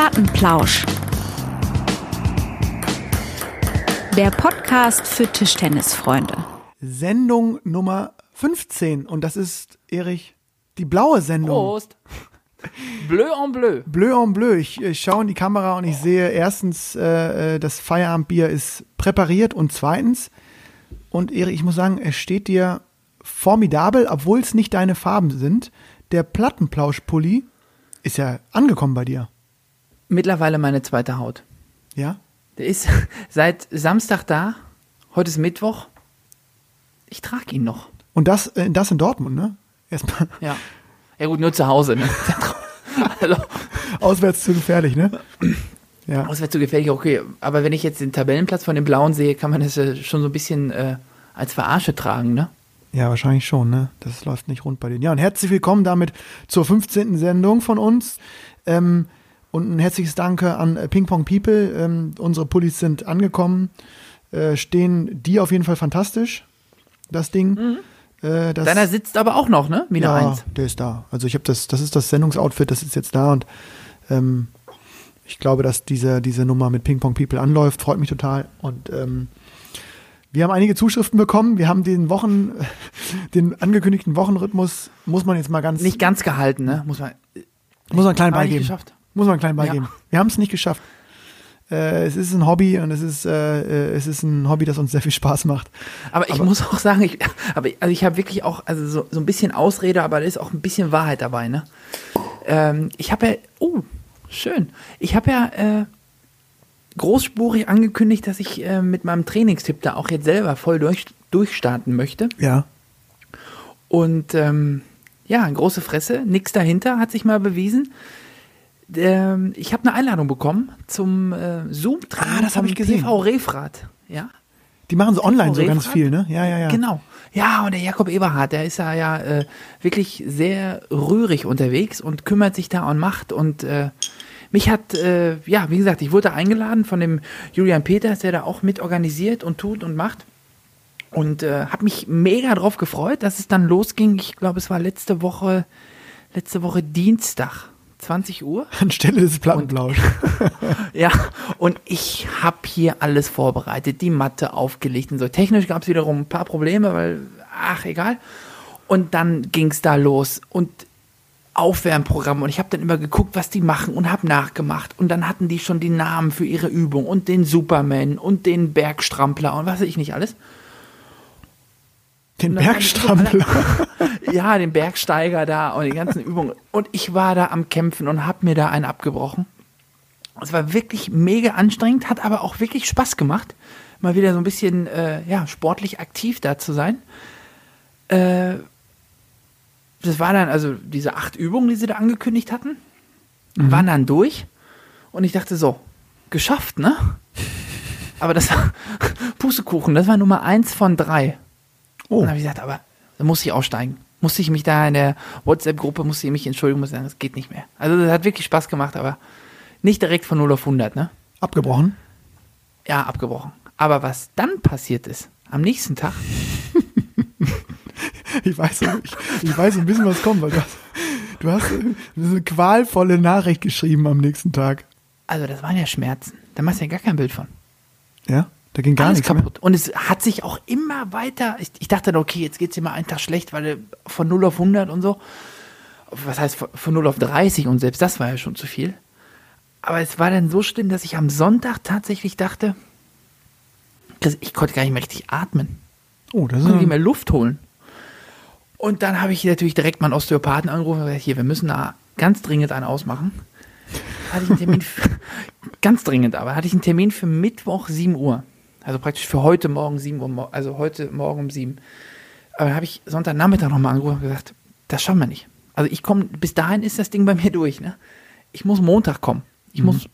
Plattenplausch. Der Podcast für Tischtennisfreunde. Sendung Nummer 15 und das ist, Erich, die blaue Sendung. Prost. Bleu en bleu. Bleu en bleu. Ich, ich schaue in die Kamera und ich sehe erstens, äh, äh, das Feierabendbier ist präpariert und zweitens, und Erich, ich muss sagen, es steht dir formidabel, obwohl es nicht deine Farben sind. Der Plattenplauschpulli ist ja angekommen bei dir. Mittlerweile meine zweite Haut. Ja? Der ist seit Samstag da. Heute ist Mittwoch. Ich trage ihn noch. Und das, äh, das in Dortmund, ne? Erstmal Ja. Ja gut, nur zu Hause. Ne? also, auswärts zu gefährlich, ne? Ja. das wäre zu gefährlich, okay. Aber wenn ich jetzt den Tabellenplatz von dem Blauen sehe, kann man das ja schon so ein bisschen äh, als Verarsche tragen, ne? Ja, wahrscheinlich schon, ne? Das läuft nicht rund bei denen. Ja, und herzlich willkommen damit zur 15. Sendung von uns. Ähm, und ein herzliches Danke an äh, Ping Pong People. Ähm, unsere Pullis sind angekommen. Äh, stehen die auf jeden Fall fantastisch, das Ding. Äh, das, Deiner sitzt aber auch noch, ne? Eine ja, Eins. der ist da. Also ich habe das, das ist das Sendungsoutfit, das ist jetzt da und ähm, ich glaube, dass diese, diese Nummer mit Ping Pong People anläuft, freut mich total. Und ähm, wir haben einige Zuschriften bekommen. Wir haben den Wochen, den angekündigten Wochenrhythmus, muss man jetzt mal ganz, Nicht ganz gehalten, ne? Muss man. muss man einen kleinen Aber nicht beigeben. geschafft. Muss man einen kleinen Ja. beigeben. Wir haben es nicht geschafft. Äh, es ist ein Hobby und es ist, äh, äh, es ist ein Hobby, das uns sehr viel Spaß macht. Aber ich muss auch sagen, ich, aber also ich habe wirklich auch also so, so ein bisschen Ausrede, aber da ist auch ein bisschen Wahrheit dabei. Ne? Ähm, ich habe ja, oh, schön. Ich habe ja äh, großspurig angekündigt, dass ich äh, mit meinem Trainingstipp da auch jetzt selber voll durch, durchstarten möchte. Ja. Und ähm, ja, große Fresse, nix dahinter, hat sich mal bewiesen. Ähm, ich habe eine Einladung bekommen zum äh, Zoom-Training Ah, das hab vom ich gesehen. TV Refrat. Ja, Die machen so online so ganz viel, ne? Ja, ja, ja. Genau. Ja, und der Jakob Eberhard, der ist ja, ja äh, wirklich sehr rührig unterwegs und kümmert sich da und macht. Und äh, mich hat, äh, ja, wie gesagt, ich wurde eingeladen von dem Julian Peters, der da auch mit organisiert und tut und macht. Und äh, habe mich mega drauf gefreut, dass es dann losging. Ich glaube, es war letzte Woche, letzte Woche Dienstag, 20 Uhr. Anstelle des Plattenplausch. Ja, und ich habe hier alles vorbereitet, die Matte aufgelegt und so. Technisch gab es wiederum ein paar Probleme, weil, ach, egal. Und dann ging es da los und Aufwärmprogramm und ich habe dann immer geguckt, was die machen und habe nachgemacht. Und dann hatten die schon die Namen für ihre Übung und den Superman und den Bergstrampler und was weiß ich nicht alles. Den Bergstrampler. Ja, den Bergsteiger da und die ganzen Übungen. Und ich war da am Kämpfen und habe mir da einen abgebrochen. Es war wirklich mega anstrengend, hat aber auch wirklich Spaß gemacht, mal wieder so ein bisschen äh, ja, sportlich aktiv da zu sein. Äh, das war dann also diese acht Übungen, die sie da angekündigt hatten, waren dann durch. Und ich dachte so, geschafft, ne? Aber das war Pustekuchen, das war Nummer eins von drei. Oh, Und dann habe ich gesagt, aber da muss ich aussteigen. Musste ich mich da in der WhatsApp-Gruppe, musste ich mich entschuldigen, muss sagen, das geht nicht mehr. Also das hat wirklich Spaß gemacht, aber nicht direkt von 0 auf 100, ne? abgebrochen. Ja, abgebrochen. Aber was dann passiert ist, am nächsten Tag, Ich weiß, ich, ich weiß ein bisschen, was kommt, weil du hast, du hast äh, eine qualvolle Nachricht geschrieben am nächsten Tag. also das waren ja Schmerzen. Da machst du ja gar kein Bild von. Ja, da ging gar Alles nichts mehr. kaputt. Und es hat sich auch immer weiter, ich, ich dachte, okay, jetzt geht es dir mal einen Tag schlecht, weil du von 0 auf 100 und so. Was heißt von- von 0 auf 30 und selbst das war ja schon zu viel. Aber es war dann so schlimm, dass ich am Sonntag tatsächlich dachte, ich konnte gar nicht mehr richtig atmen. Oh, das Ich ist konnte nicht mehr Luft holen. Und dann habe ich natürlich direkt meinen Osteopathen angerufen und gesagt, hier, wir müssen da ganz dringend einen ausmachen. Hatte ich einen Termin, für, ganz dringend aber, hatte ich einen Termin für Mittwoch 7 Uhr. Also praktisch für heute Morgen 7 Uhr, also heute Morgen um 7. Aber dann habe ich Sonntagnachmittag nochmal angerufen und gesagt, das schaffen wir nicht. Also ich komme, bis dahin ist das Ding bei mir durch, ne? Ich muss Montag kommen. Ich muss,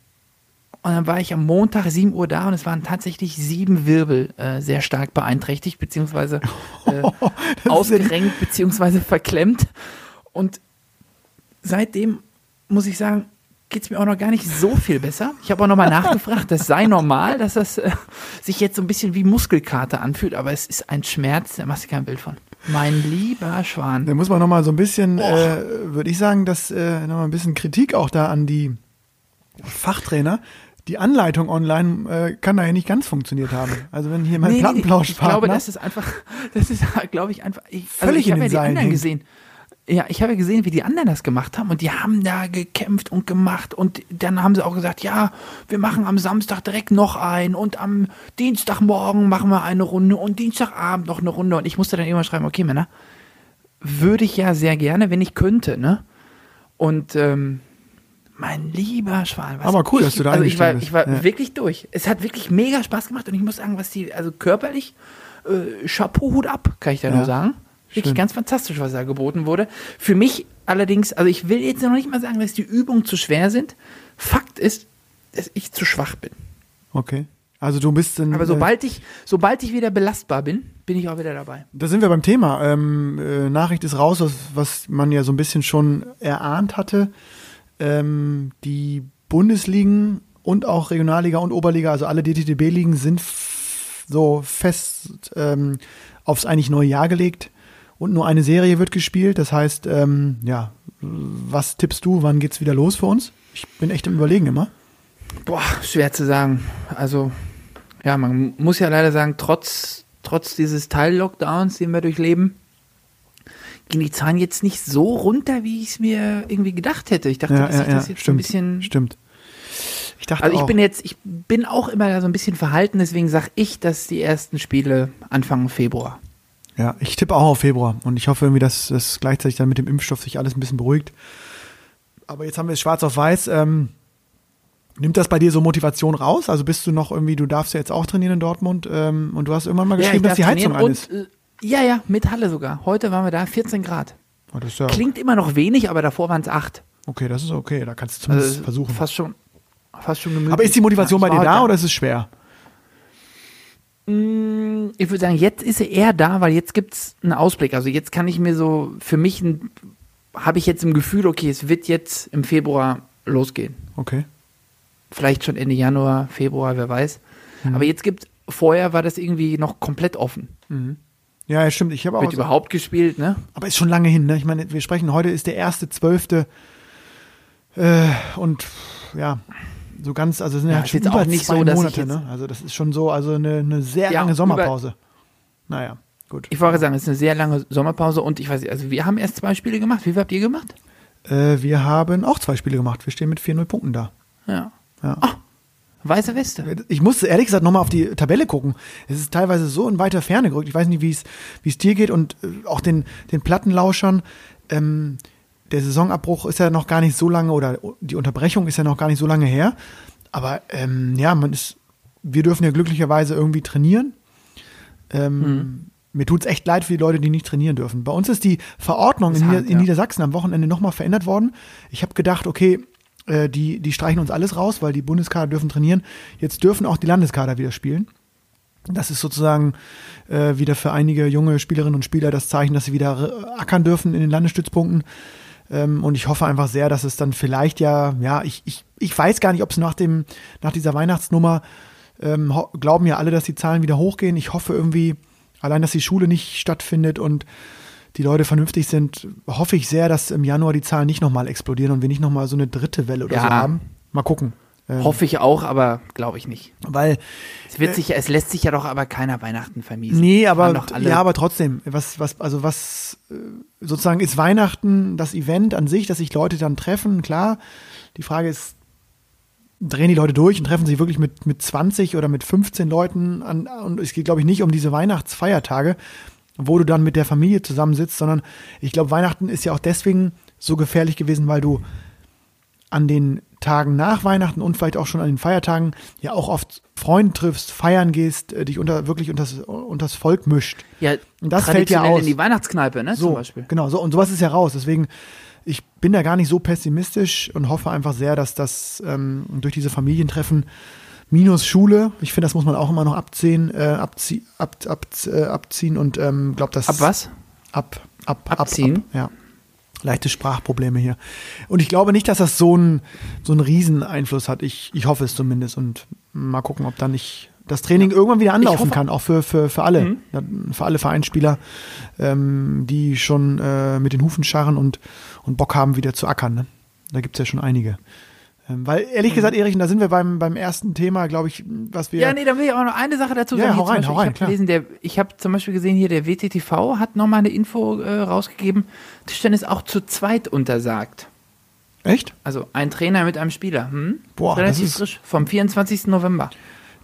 und dann war ich am Montag 7 Uhr da und es waren tatsächlich sieben Wirbel äh, sehr stark beeinträchtigt, beziehungsweise äh, ausgerenkt, beziehungsweise verklemmt. Und seitdem muss ich sagen, geht es mir auch noch gar nicht so viel besser. Ich habe auch nochmal nachgefragt, das sei normal, dass das äh, sich jetzt so ein bisschen wie Muskelkater anfühlt, aber es ist ein Schmerz, da machst du kein Bild von. Mein lieber Schwan. Da muss man nochmal so ein bisschen, äh, würde ich sagen, dass äh, nochmal ein bisschen Kritik auch da an die Fachtrainer. Die Anleitung online äh, kann da ja nicht ganz funktioniert haben. Also wenn hier mein Nee, nee, nee, Plattenplausch Ich glaube, das ist einfach, das ist, glaube ich, einfach. Ich, also Völlig ich in habe den ja die Seilen anderen hängen. gesehen. Ja, ich habe ja gesehen, wie die anderen das gemacht haben und die haben da gekämpft und gemacht und dann haben sie auch gesagt, ja, wir machen am Samstag direkt noch ein und am Dienstagmorgen machen wir eine Runde und Dienstagabend noch eine Runde und ich musste dann immer schreiben, okay, Männer, würde ich ja sehr gerne, wenn ich könnte, ne? Und ähm, mein lieber Schwan, was Aber cool, ich, dass du da Also ich war, ich war. Ja. wirklich durch. Es hat wirklich mega Spaß gemacht und ich muss sagen, was die, also körperlich, äh, Chapeau, Hut ab, kann ich da Ja. nur sagen. Wirklich Schön. ganz fantastisch, was da geboten wurde. Für mich allerdings, also ich will jetzt noch nicht mal sagen, dass die Übungen zu schwer sind. Fakt ist, dass ich zu schwach bin. Okay. Also du bist in, Aber äh, sobald ich, sobald ich wieder belastbar bin, bin ich auch wieder dabei. Da sind wir beim Thema. Ähm, äh, Nachricht ist raus, was, was man ja so ein bisschen schon erahnt hatte. Ähm, die Bundesligen und auch Regionalliga und Oberliga, also alle DTTB-Ligen sind so fest ähm, aufs eigentlich neue Jahr gelegt und nur eine Serie wird gespielt. Das heißt, ähm, ja, was tippst du? Wann geht's wieder los für uns? Ich bin echt im Überlegen immer. Boah, schwer zu sagen. Also, ja, man muss ja leider sagen, trotz, trotz dieses Teil-Lockdowns, den wir durchleben, gehen die Zahlen jetzt nicht so runter, wie ich es mir irgendwie gedacht hätte. Ich dachte, Ja, dass ja, sich das ja, jetzt stimmt. ein bisschen. Stimmt. Ich dachte Also ich auch. bin jetzt, ich bin auch immer so ein bisschen verhalten, deswegen sage ich, dass die ersten Spiele Anfang Februar. Ja, ich tippe auch auf Februar und ich hoffe irgendwie, dass das gleichzeitig dann mit dem Impfstoff sich alles ein bisschen beruhigt. Aber jetzt haben wir es schwarz auf weiß. Ähm, nimmt das bei dir so Motivation raus? Also bist du noch irgendwie, du darfst ja jetzt auch trainieren in Dortmund ähm, und du hast irgendwann mal geschrieben, ich dass die Heizung an ist. äh, Ja, ja, mit Halle sogar. Heute waren wir da, 14 Grad. Oh, ja, Klingt immer noch wenig, aber davor waren es 8. okay, das ist okay, da kannst du zumindest Also versuchen. Fast schon, fast schon gemütlich. Aber ist die Motivation Ja, bei dir da heute oder ist es schwer? Mm, Ich würde sagen, jetzt ist er eher da, weil jetzt gibt es einen Ausblick. Also jetzt kann ich mir so, für mich habe ich jetzt im Gefühl, okay, es wird jetzt im Februar losgehen. Okay. Vielleicht schon Ende Januar, Februar, wer weiß. Mhm. Aber jetzt gibt vorher war das irgendwie noch komplett offen. Ja, ja, stimmt. Ich habe auch. Wird überhaupt gespielt, ne? Aber ist schon lange hin, ne? Ich meine, wir sprechen heute ist der erste zwölfte äh, und ja, so ganz, also sind ja, ist schon jetzt über auch nicht zwei so, dass Monate, ne? Also das ist schon so, also eine, eine sehr Ja, lange Sommerpause. Naja, gut. Ich wollte sagen, es ist eine sehr lange Sommerpause und ich weiß nicht, also wir haben erst zwei Spiele gemacht. Wie viel habt ihr gemacht? Äh, wir haben auch zwei Spiele gemacht. Wir stehen mit 4-0 Punkten da. Ja. Ja. Ah, weiße Weste. Ich musste ehrlich gesagt nochmal auf die Tabelle gucken. Es ist teilweise so in weiter Ferne gerückt. Ich weiß nicht, wie es wie es dir geht und äh, auch den, den Plattenlauschern. Ähm, der Saisonabbruch ist ja noch gar nicht so lange oder die Unterbrechung ist ja noch gar nicht so lange her. Aber ähm, ja, man ist, wir dürfen ja glücklicherweise irgendwie trainieren. Ähm, Mhm. Mir tut es echt leid für die Leute, die nicht trainieren dürfen. Bei uns ist die Verordnung Ist in, Nieder hart, in ja. Niedersachsen am Wochenende nochmal verändert worden. Ich habe gedacht, okay, äh, die, die streichen uns alles raus, weil die Bundeskader dürfen trainieren. Jetzt dürfen auch die Landeskader wieder spielen. Das ist sozusagen äh, wieder für einige junge Spielerinnen und Spieler das Zeichen, dass sie wieder ackern dürfen in den Landesstützpunkten. Ähm, und ich hoffe einfach sehr, dass es dann vielleicht ja, ja, ich, ich, ich weiß gar nicht, ob es nach dem, nach dieser Weihnachtsnummer ähm, glauben ja alle, dass die Zahlen wieder hochgehen. Ich hoffe irgendwie, allein, dass die Schule nicht stattfindet und die Leute vernünftig sind, hoffe ich sehr, dass im Januar die Zahlen nicht nochmal explodieren und wir nicht nochmal so eine dritte Welle oder Ja. so haben. Mal gucken. Ähm, Hoffe ich auch, aber glaube ich nicht. weil Es wird sich, es lässt sich ja doch aber keiner Weihnachten vermiesen. Nee, aber ja, aber trotzdem, was was also was äh, sozusagen ist Weihnachten das Event an sich, dass sich Leute dann treffen, klar. Die Frage ist drehen die Leute durch und treffen sich wirklich mit mit 20 oder mit 15 Leuten an und es geht glaube ich nicht um diese Weihnachtsfeiertage, wo du dann mit der Familie zusammensitzt, sondern ich glaube Weihnachten ist ja auch deswegen so gefährlich gewesen, weil du an den Tagen nach Weihnachten und vielleicht auch schon an den Feiertagen ja auch oft Freunde triffst, feiern gehst, äh, dich unter wirklich unters, unters Volk mischt. Ja, Und das fällt ja aus. in die Weihnachtskneipe, ne, So, zum Beispiel. genau, so und sowas ist ja raus. Deswegen, ich bin da gar nicht so pessimistisch und hoffe einfach sehr, dass das ähm, durch diese Familientreffen minus Schule, ich finde, das muss man auch immer noch abziehen, äh, abzie ab, ab, äh, abziehen und ähm, glaube, dass Ab was? ab, ab, Abziehen? Ab, ab, ja. Leichte Sprachprobleme hier. Und ich glaube nicht, dass das so einen so einen riesen Einfluss hat. Ich, ich hoffe es zumindest. Und mal gucken, ob da nicht das Training irgendwann wieder anlaufen kann, auch für, für, für alle, Mhm. Für alle Vereinsspieler, ähm, die schon äh, mit den Hufen scharren und, und Bock haben, wieder zu ackern. Ne? Da gibt es ja schon einige. Ähm, weil, ehrlich gesagt, Erich, und da sind wir beim, beim ersten Thema, glaube ich, was wir. Ja, nee, da will ich auch noch eine Sache dazu Ja, sagen. hau Hier zum rein, Beispiel, hau rein, ich habe gelesen, der, ich habe zum Beispiel gesehen, hier der WTTV hat nochmal eine Info äh, rausgegeben. Tischtennis auch zu zweit untersagt. Echt? Also ein Trainer mit einem Spieler. Hm? Boah, Relativ das ist- frisch. Vom 24. November.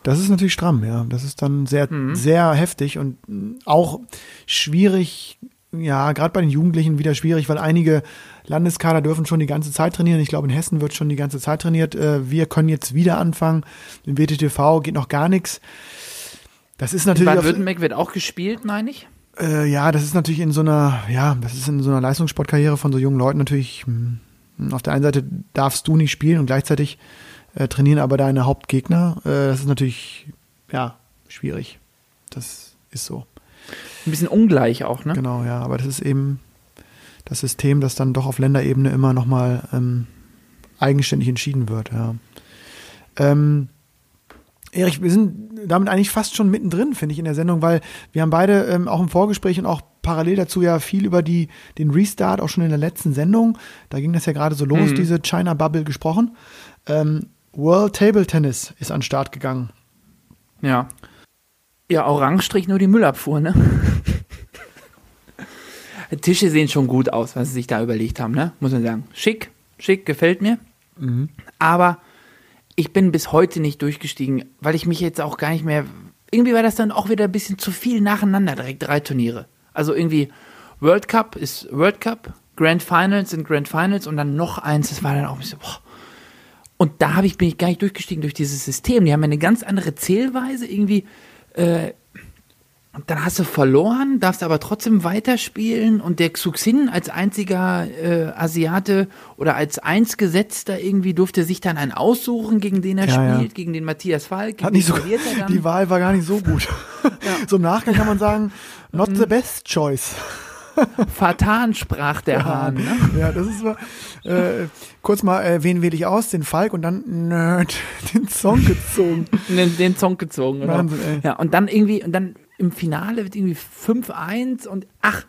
Das ist natürlich stramm, ja. Das ist dann sehr, sehr heftig und auch schwierig, ja, gerade bei den Jugendlichen wieder schwierig, weil einige Landeskader dürfen schon die ganze Zeit trainieren. Ich glaube, in Hessen wird schon die ganze Zeit trainiert. Äh, Wir können jetzt wieder anfangen. Im WTTV geht noch gar nichts. Das ist natürlich Baden-Württemberg wird auch gespielt, meine ich. äh, ja, das ist natürlich in so einer, ja, das ist in so einer Leistungssportkarriere von so jungen Leuten natürlich. mh, Auf der einen Seite darfst du nicht spielen und gleichzeitig äh, trainieren aber deine Hauptgegner. Äh, das ist natürlich, ja, schwierig. Das ist so. Ein bisschen ungleich auch, ne? Genau, ja. Aber das ist eben das System, das dann doch auf Länderebene immer nochmal ähm, eigenständig entschieden wird, ja. Ähm, Erich, wir sind damit eigentlich fast schon mittendrin, finde ich, in der Sendung, weil wir haben beide ähm, auch im Vorgespräch und auch parallel dazu ja viel über die, den Restart, auch schon in der letzten Sendung, da ging das ja gerade so los, diese China Bubble gesprochen. Ähm, World Table Tennis ist an den Start gegangen. Ja. Ja, Orangestrich nur die Müllabfuhr, ne? Tische sehen schon gut aus, was sie sich da überlegt haben, ne? Muss man sagen. Schick, schick, gefällt mir. Aber ich bin bis heute nicht durchgestiegen, weil ich mich jetzt auch gar nicht mehr. Irgendwie war das dann auch wieder ein bisschen zu viel nacheinander, direkt drei Turniere. Also irgendwie World Cup ist World Cup, Grand Finals sind Grand Finals und dann noch eins, das war dann auch ein bisschen, boah. Und da ich, bin ich gar nicht durchgestiegen durch dieses System. Die haben ja eine ganz andere Zählweise irgendwie. Äh, dann hast du verloren, darfst aber trotzdem weiterspielen und der Xuxin als einziger äh, Asiate oder als Einsgesetzter irgendwie durfte sich dann einen aussuchen, gegen den er Ja, ja. spielt, gegen den Matthias Falk. Hat nicht so, die Wahl war gar nicht so gut. So im Nachgang kann man sagen, not Mhm. the best choice. Fatan sprach der Hahn. Ne? Ja, das ist mal, äh, kurz mal, äh, wen wähle ich aus? Den Falk und dann Nerd, den Song gezogen. Den, den Song gezogen. Oder? Wahnsinn, ey. Ja, und dann irgendwie, und dann im Finale wird irgendwie 5-1 und ach,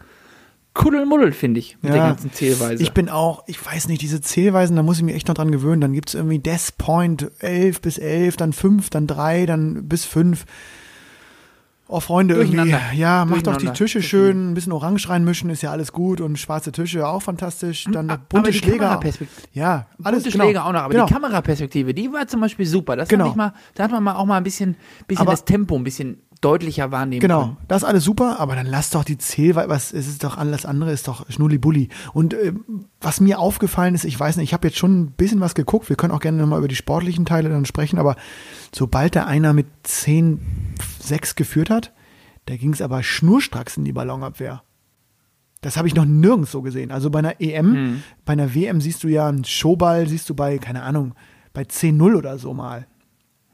Kuddelmuddel, finde ich, mit der Ja. ganzen Zählweise. Ich bin auch, ich weiß nicht, diese Zählweisen, da muss ich mich echt noch dran gewöhnen. Dann gibt's irgendwie Death Point 11 bis 11, dann 5, dann 3, dann bis 5. Oh, Freunde, irgendwie, ja, macht doch die. Tische schön, ein bisschen Orange reinmischen, ist ja alles gut und schwarze Tische auch fantastisch. Dann A- noch bunte aber die Schläger. Ja, alles Bunte genau. Schläge auch noch, aber genau. die Kameraperspektive, die war zum Beispiel super. Das Genau. mal, da hat man mal auch mal ein bisschen, bisschen Aber- das Tempo ein bisschen deutlicher wahrnehmen Genau, können. das ist alles super, aber dann lass doch die Zählweise, was es ist doch alles andere ist doch Schnullibulli. Und äh, was mir aufgefallen ist, ich weiß nicht, ich habe jetzt schon ein bisschen was geguckt, wir können auch gerne nochmal über die sportlichen Teile dann sprechen, aber sobald da einer mit 10, 6 geführt hat, da ging es aber schnurstracks in die Ballonabwehr. Das habe ich noch nirgends so gesehen. Also bei einer EM, Hm. bei einer WM siehst du ja einen Showball, siehst du bei, keine Ahnung, bei 10-0 oder so mal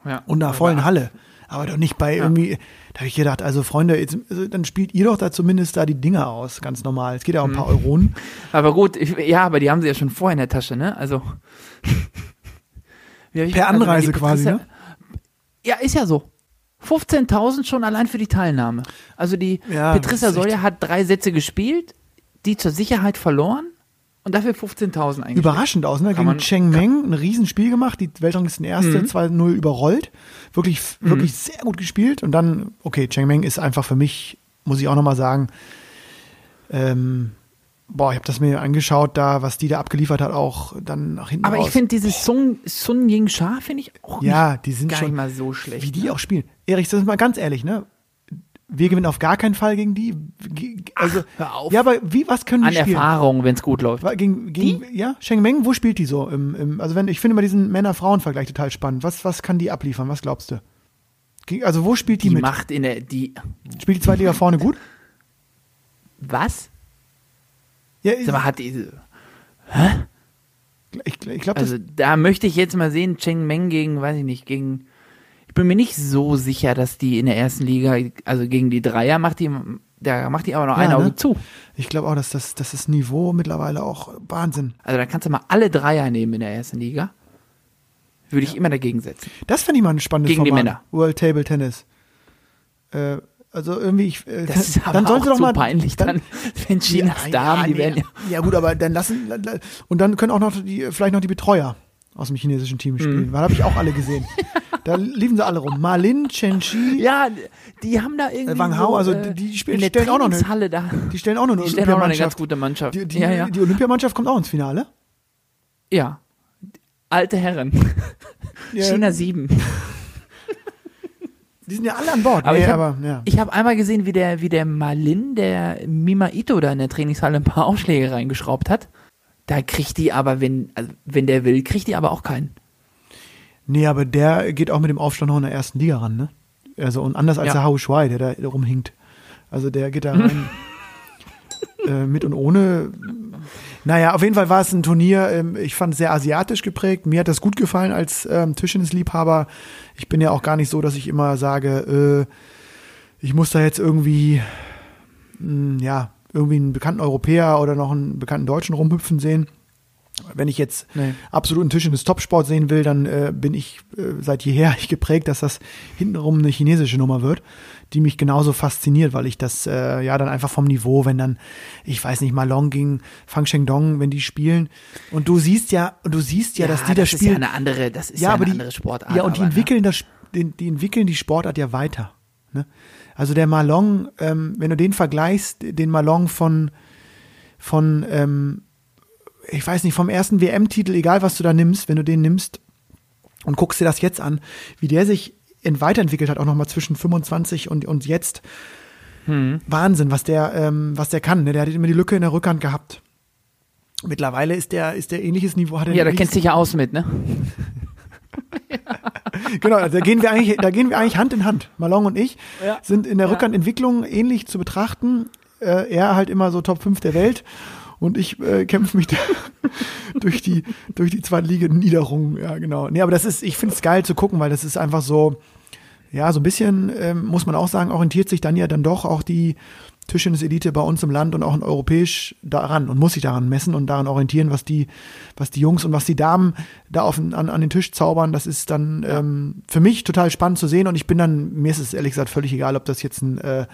Ja. und einer vollen Halle. Aber doch nicht bei irgendwie, da habe ich gedacht, also Freunde, jetzt, also dann spielt ihr doch da zumindest da die Dinger aus, ganz normal. Es geht ja um ein paar Euronen. Aber gut, ich, ja, aber die haben sie ja schon vorher in der Tasche, ne? Also. Per also Anreise quasi, ne? Ja, ist ja so. 15.000 schon allein für die Teilnahme. Also die Ja, Petrissa Solja hat drei Sätze gespielt, die zur Sicherheit verloren und dafür 15.000 eingespielt. Überraschend aus, ne? Kann Gegen Cheng Meng ein Riesenspiel gemacht, die Weltranglisten erste, Mhm. 2-0 überrollt. Wirklich, wirklich sehr gut gespielt. Und dann, okay, Cheng Meng ist einfach für mich, muss ich auch nochmal sagen, ähm, boah, ich habe das mir angeschaut, da, was die da abgeliefert hat, auch dann nach hinten Aber raus. ich finde dieses Sun, Sun Ying Sha finde ich auch Ja, die sind gar schon- nicht mal so schlecht. wie die ne? auch spielen. Erich, das ist mal ganz ehrlich, ne? Wir gewinnen auf gar keinen Fall gegen die. Also, auf. Ja, aber wie, was können die An spielen? Erfahrung, wenn es gut läuft. Gegen, gegen, ja, Sheng Meng, wo spielt die so? Im, im, also wenn, ich finde immer diesen Männer-Frauen-Vergleich total spannend. Was, was kann die abliefern? Was glaubst du? Also wo spielt die, Die mit? macht in der, die, Spielt die Zweitliga vorne gut? was? Ja, Sag mal, hat die, ich, ich glaube, Also da möchte ich jetzt mal sehen, Cheng Meng gegen, weiß ich nicht, gegen. Ich bin mir nicht so sicher, dass die in der ersten Liga, also gegen die Dreier macht die, da macht die aber noch Ja, ein Auge ne? zu. ich glaube auch, dass das, das ist Niveau mittlerweile auch Wahnsinn. Also da kannst du mal alle Dreier nehmen in der ersten Liga. Würde ich immer dagegen setzen. Das fände ich mal ein spannendes Gegen die Format. Männer. World Table Tennis. Äh, also irgendwie, ich, äh, Das ist aber dann sollen sie doch mal, peinlich dann, wenn Chinas Damen, die nee. werden ja. ja gut, aber dann lassen und dann können auch noch die vielleicht noch die Betreuer aus dem chinesischen Team Mhm. spielen. Weil habe ich auch alle gesehen. da liefen sie alle rum. Malin, Chen Chi, Ja, die haben da irgendwie. Wang Hao, so, also äh, die- die spielen- in der stellen auch noch eine- da. die stellen auch noch eine Die stellen auch noch eine ganz Olympiamannschaft. gute Mannschaft. Die, die, ja, ja. die Olympiamannschaft kommt auch ins Finale. ja. Alte Herren. Ja, China 7. Die sind ja alle an Bord. Aber nee, ich hab- aber ja. Habe einmal gesehen, wie der, wie der Malin, der Mima Ito da in der Trainingshalle ein paar Aufschläge reingeschraubt hat. Da kriegt die aber, wenn, also wenn der will, kriegt die aber auch keinen. Nee, aber der geht auch mit dem Aufstand noch in der ersten Liga ran, ne? Also und anders als Ja. der Hao Shuai, der da rumhinkt. Also der geht da rein äh, mit und ohne. Naja, auf jeden Fall war es ein Turnier, ähm, ich fand es sehr asiatisch geprägt. Mir hat das gut gefallen als ähm, Tischtennisliebhaber. Ich bin ja auch gar nicht so, dass ich immer sage, äh, ich muss da jetzt irgendwie, mh, ja, irgendwie einen bekannten Europäer oder noch einen bekannten Deutschen rumhüpfen sehen. Wenn ich jetzt Nee. absoluten Tisch in des Topsport sehen will, dann äh, bin ich äh, seit jeher geprägt, dass das hintenrum eine chinesische Nummer wird, die mich genauso fasziniert, weil ich das äh, ja dann einfach vom Niveau, wenn dann, ich weiß nicht, Malong gegen Fang Shengdong, wenn die spielen und du siehst ja, und du siehst ja, dass die das ist spielen. ja eine andere, das ist ja, ja, aber eine die, andere Sportart. ja, und die aber, ne? entwickeln das, die, die entwickeln die Sportart ja weiter. Ne? Also der Malong, ähm, wenn du den vergleichst, den Malong von, von, ähm, ich weiß nicht, vom ersten WM-Titel, egal was du da nimmst, wenn du den nimmst und guckst dir das jetzt an, wie der sich ent- weiterentwickelt hat, auch nochmal zwischen 25 und, und jetzt. Hm. Wahnsinn, was der, ähm, was der kann. Ne? Der hat immer die Lücke in der Rückhand gehabt. Mittlerweile ist der, ist der ähnliches Niveau. Hat er Ja, da kennst du dich ja aus mit, ne? Genau, also da gehen wir eigentlich, da gehen wir eigentlich Hand in Hand. Malong und ich Ja. sind in der Ja. Rückhandentwicklung ähnlich zu betrachten. Äh, er halt immer so Top 5 der Welt und ich äh, kämpfe mich da durch die durch die Zweitliga-Niederung. Ja, genau. Nee, aber das ist, ich finde es geil zu gucken, weil das ist einfach so, ja, so ein bisschen, ähm, muss man auch sagen, orientiert sich dann ja dann doch auch die Tischtennis-Elite bei uns im Land und auch in europäisch daran und muss sich daran messen und daran orientieren, was die, was die Jungs und was die Damen da auf, an, an den Tisch zaubern. Das ist dann ähm, für mich total spannend zu sehen und ich bin dann, mir ist es ehrlich gesagt völlig egal, ob das jetzt ein, äh,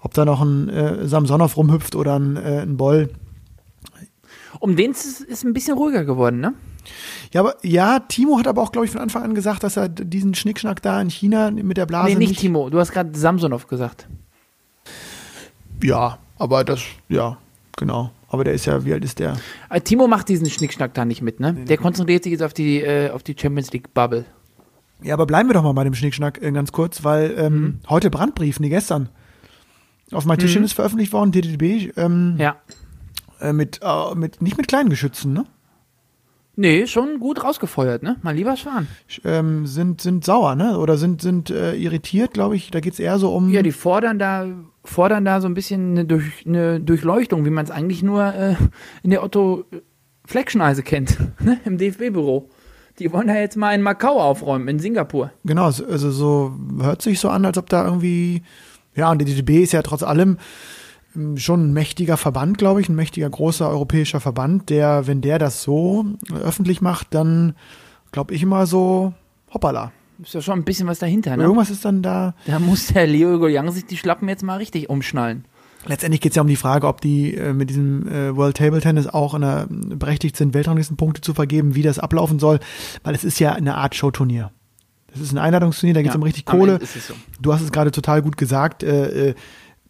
ob da noch ein äh, Samsonov rumhüpft oder ein, äh, ein Boll. Um den ist es ein bisschen ruhiger geworden, ne? Ja, aber ja, Timo hat aber auch, glaube ich, von Anfang an gesagt, dass er diesen Schnickschnack da in China mit der Blase nee, nicht Timo. Du hast gerade Samsonov gesagt. Ja, aber das, ja, genau. Aber der ist ja, wie alt ist der? Äh, Timo macht diesen Schnickschnack da nicht mit, ne? Der konzentriert sich jetzt auf die, äh, auf die Champions League Bubble. Ja, aber bleiben wir doch mal bei dem Schnickschnack äh, ganz kurz, weil ähm, heute Brandbrief, nee, gestern, auf mein Tischchen ist veröffentlicht worden, DDB, ähm, Ja. Äh, mit, äh, mit, nicht mit kleinen Geschützen, ne? Nee, schon gut rausgefeuert, ne? Mein lieber Schwan. Sch- Ähm, sind, sind sauer, ne? Oder sind, sind äh, irritiert, glaube ich. Da geht's eher so um. Ja, die fordern da, fordern da so ein bisschen eine, durch, eine Durchleuchtung, wie man es eigentlich nur äh, in der Otto Fleckschneise kennt, ne? Im DFB-Büro. Die wollen da jetzt mal in Macau aufräumen, in Singapur. Genau, es- also so hört sich so an, als ob da irgendwie, ja, und die DDB ist ja trotz allem schon ein mächtiger Verband, glaube ich, ein mächtiger großer europäischer Verband, der, wenn der das so äh, öffentlich macht, dann glaube ich immer so, hoppala. Ist ja schon ein bisschen was dahinter, ne? Irgendwas ist dann da. Da muss der Leo Goliang sich die Schlappen jetzt mal richtig umschnallen. Letztendlich geht es ja um die Frage, ob die äh, mit diesem äh, World Table Tennis auch in der, berechtigt sind, Weltranglistenpunkte zu vergeben, wie das ablaufen soll, weil es ist ja eine Art Showturnier. Das ist ein Einladungsturnier, da geht es um richtig Kohle. So. Du hast es gerade total gut gesagt. Äh, äh,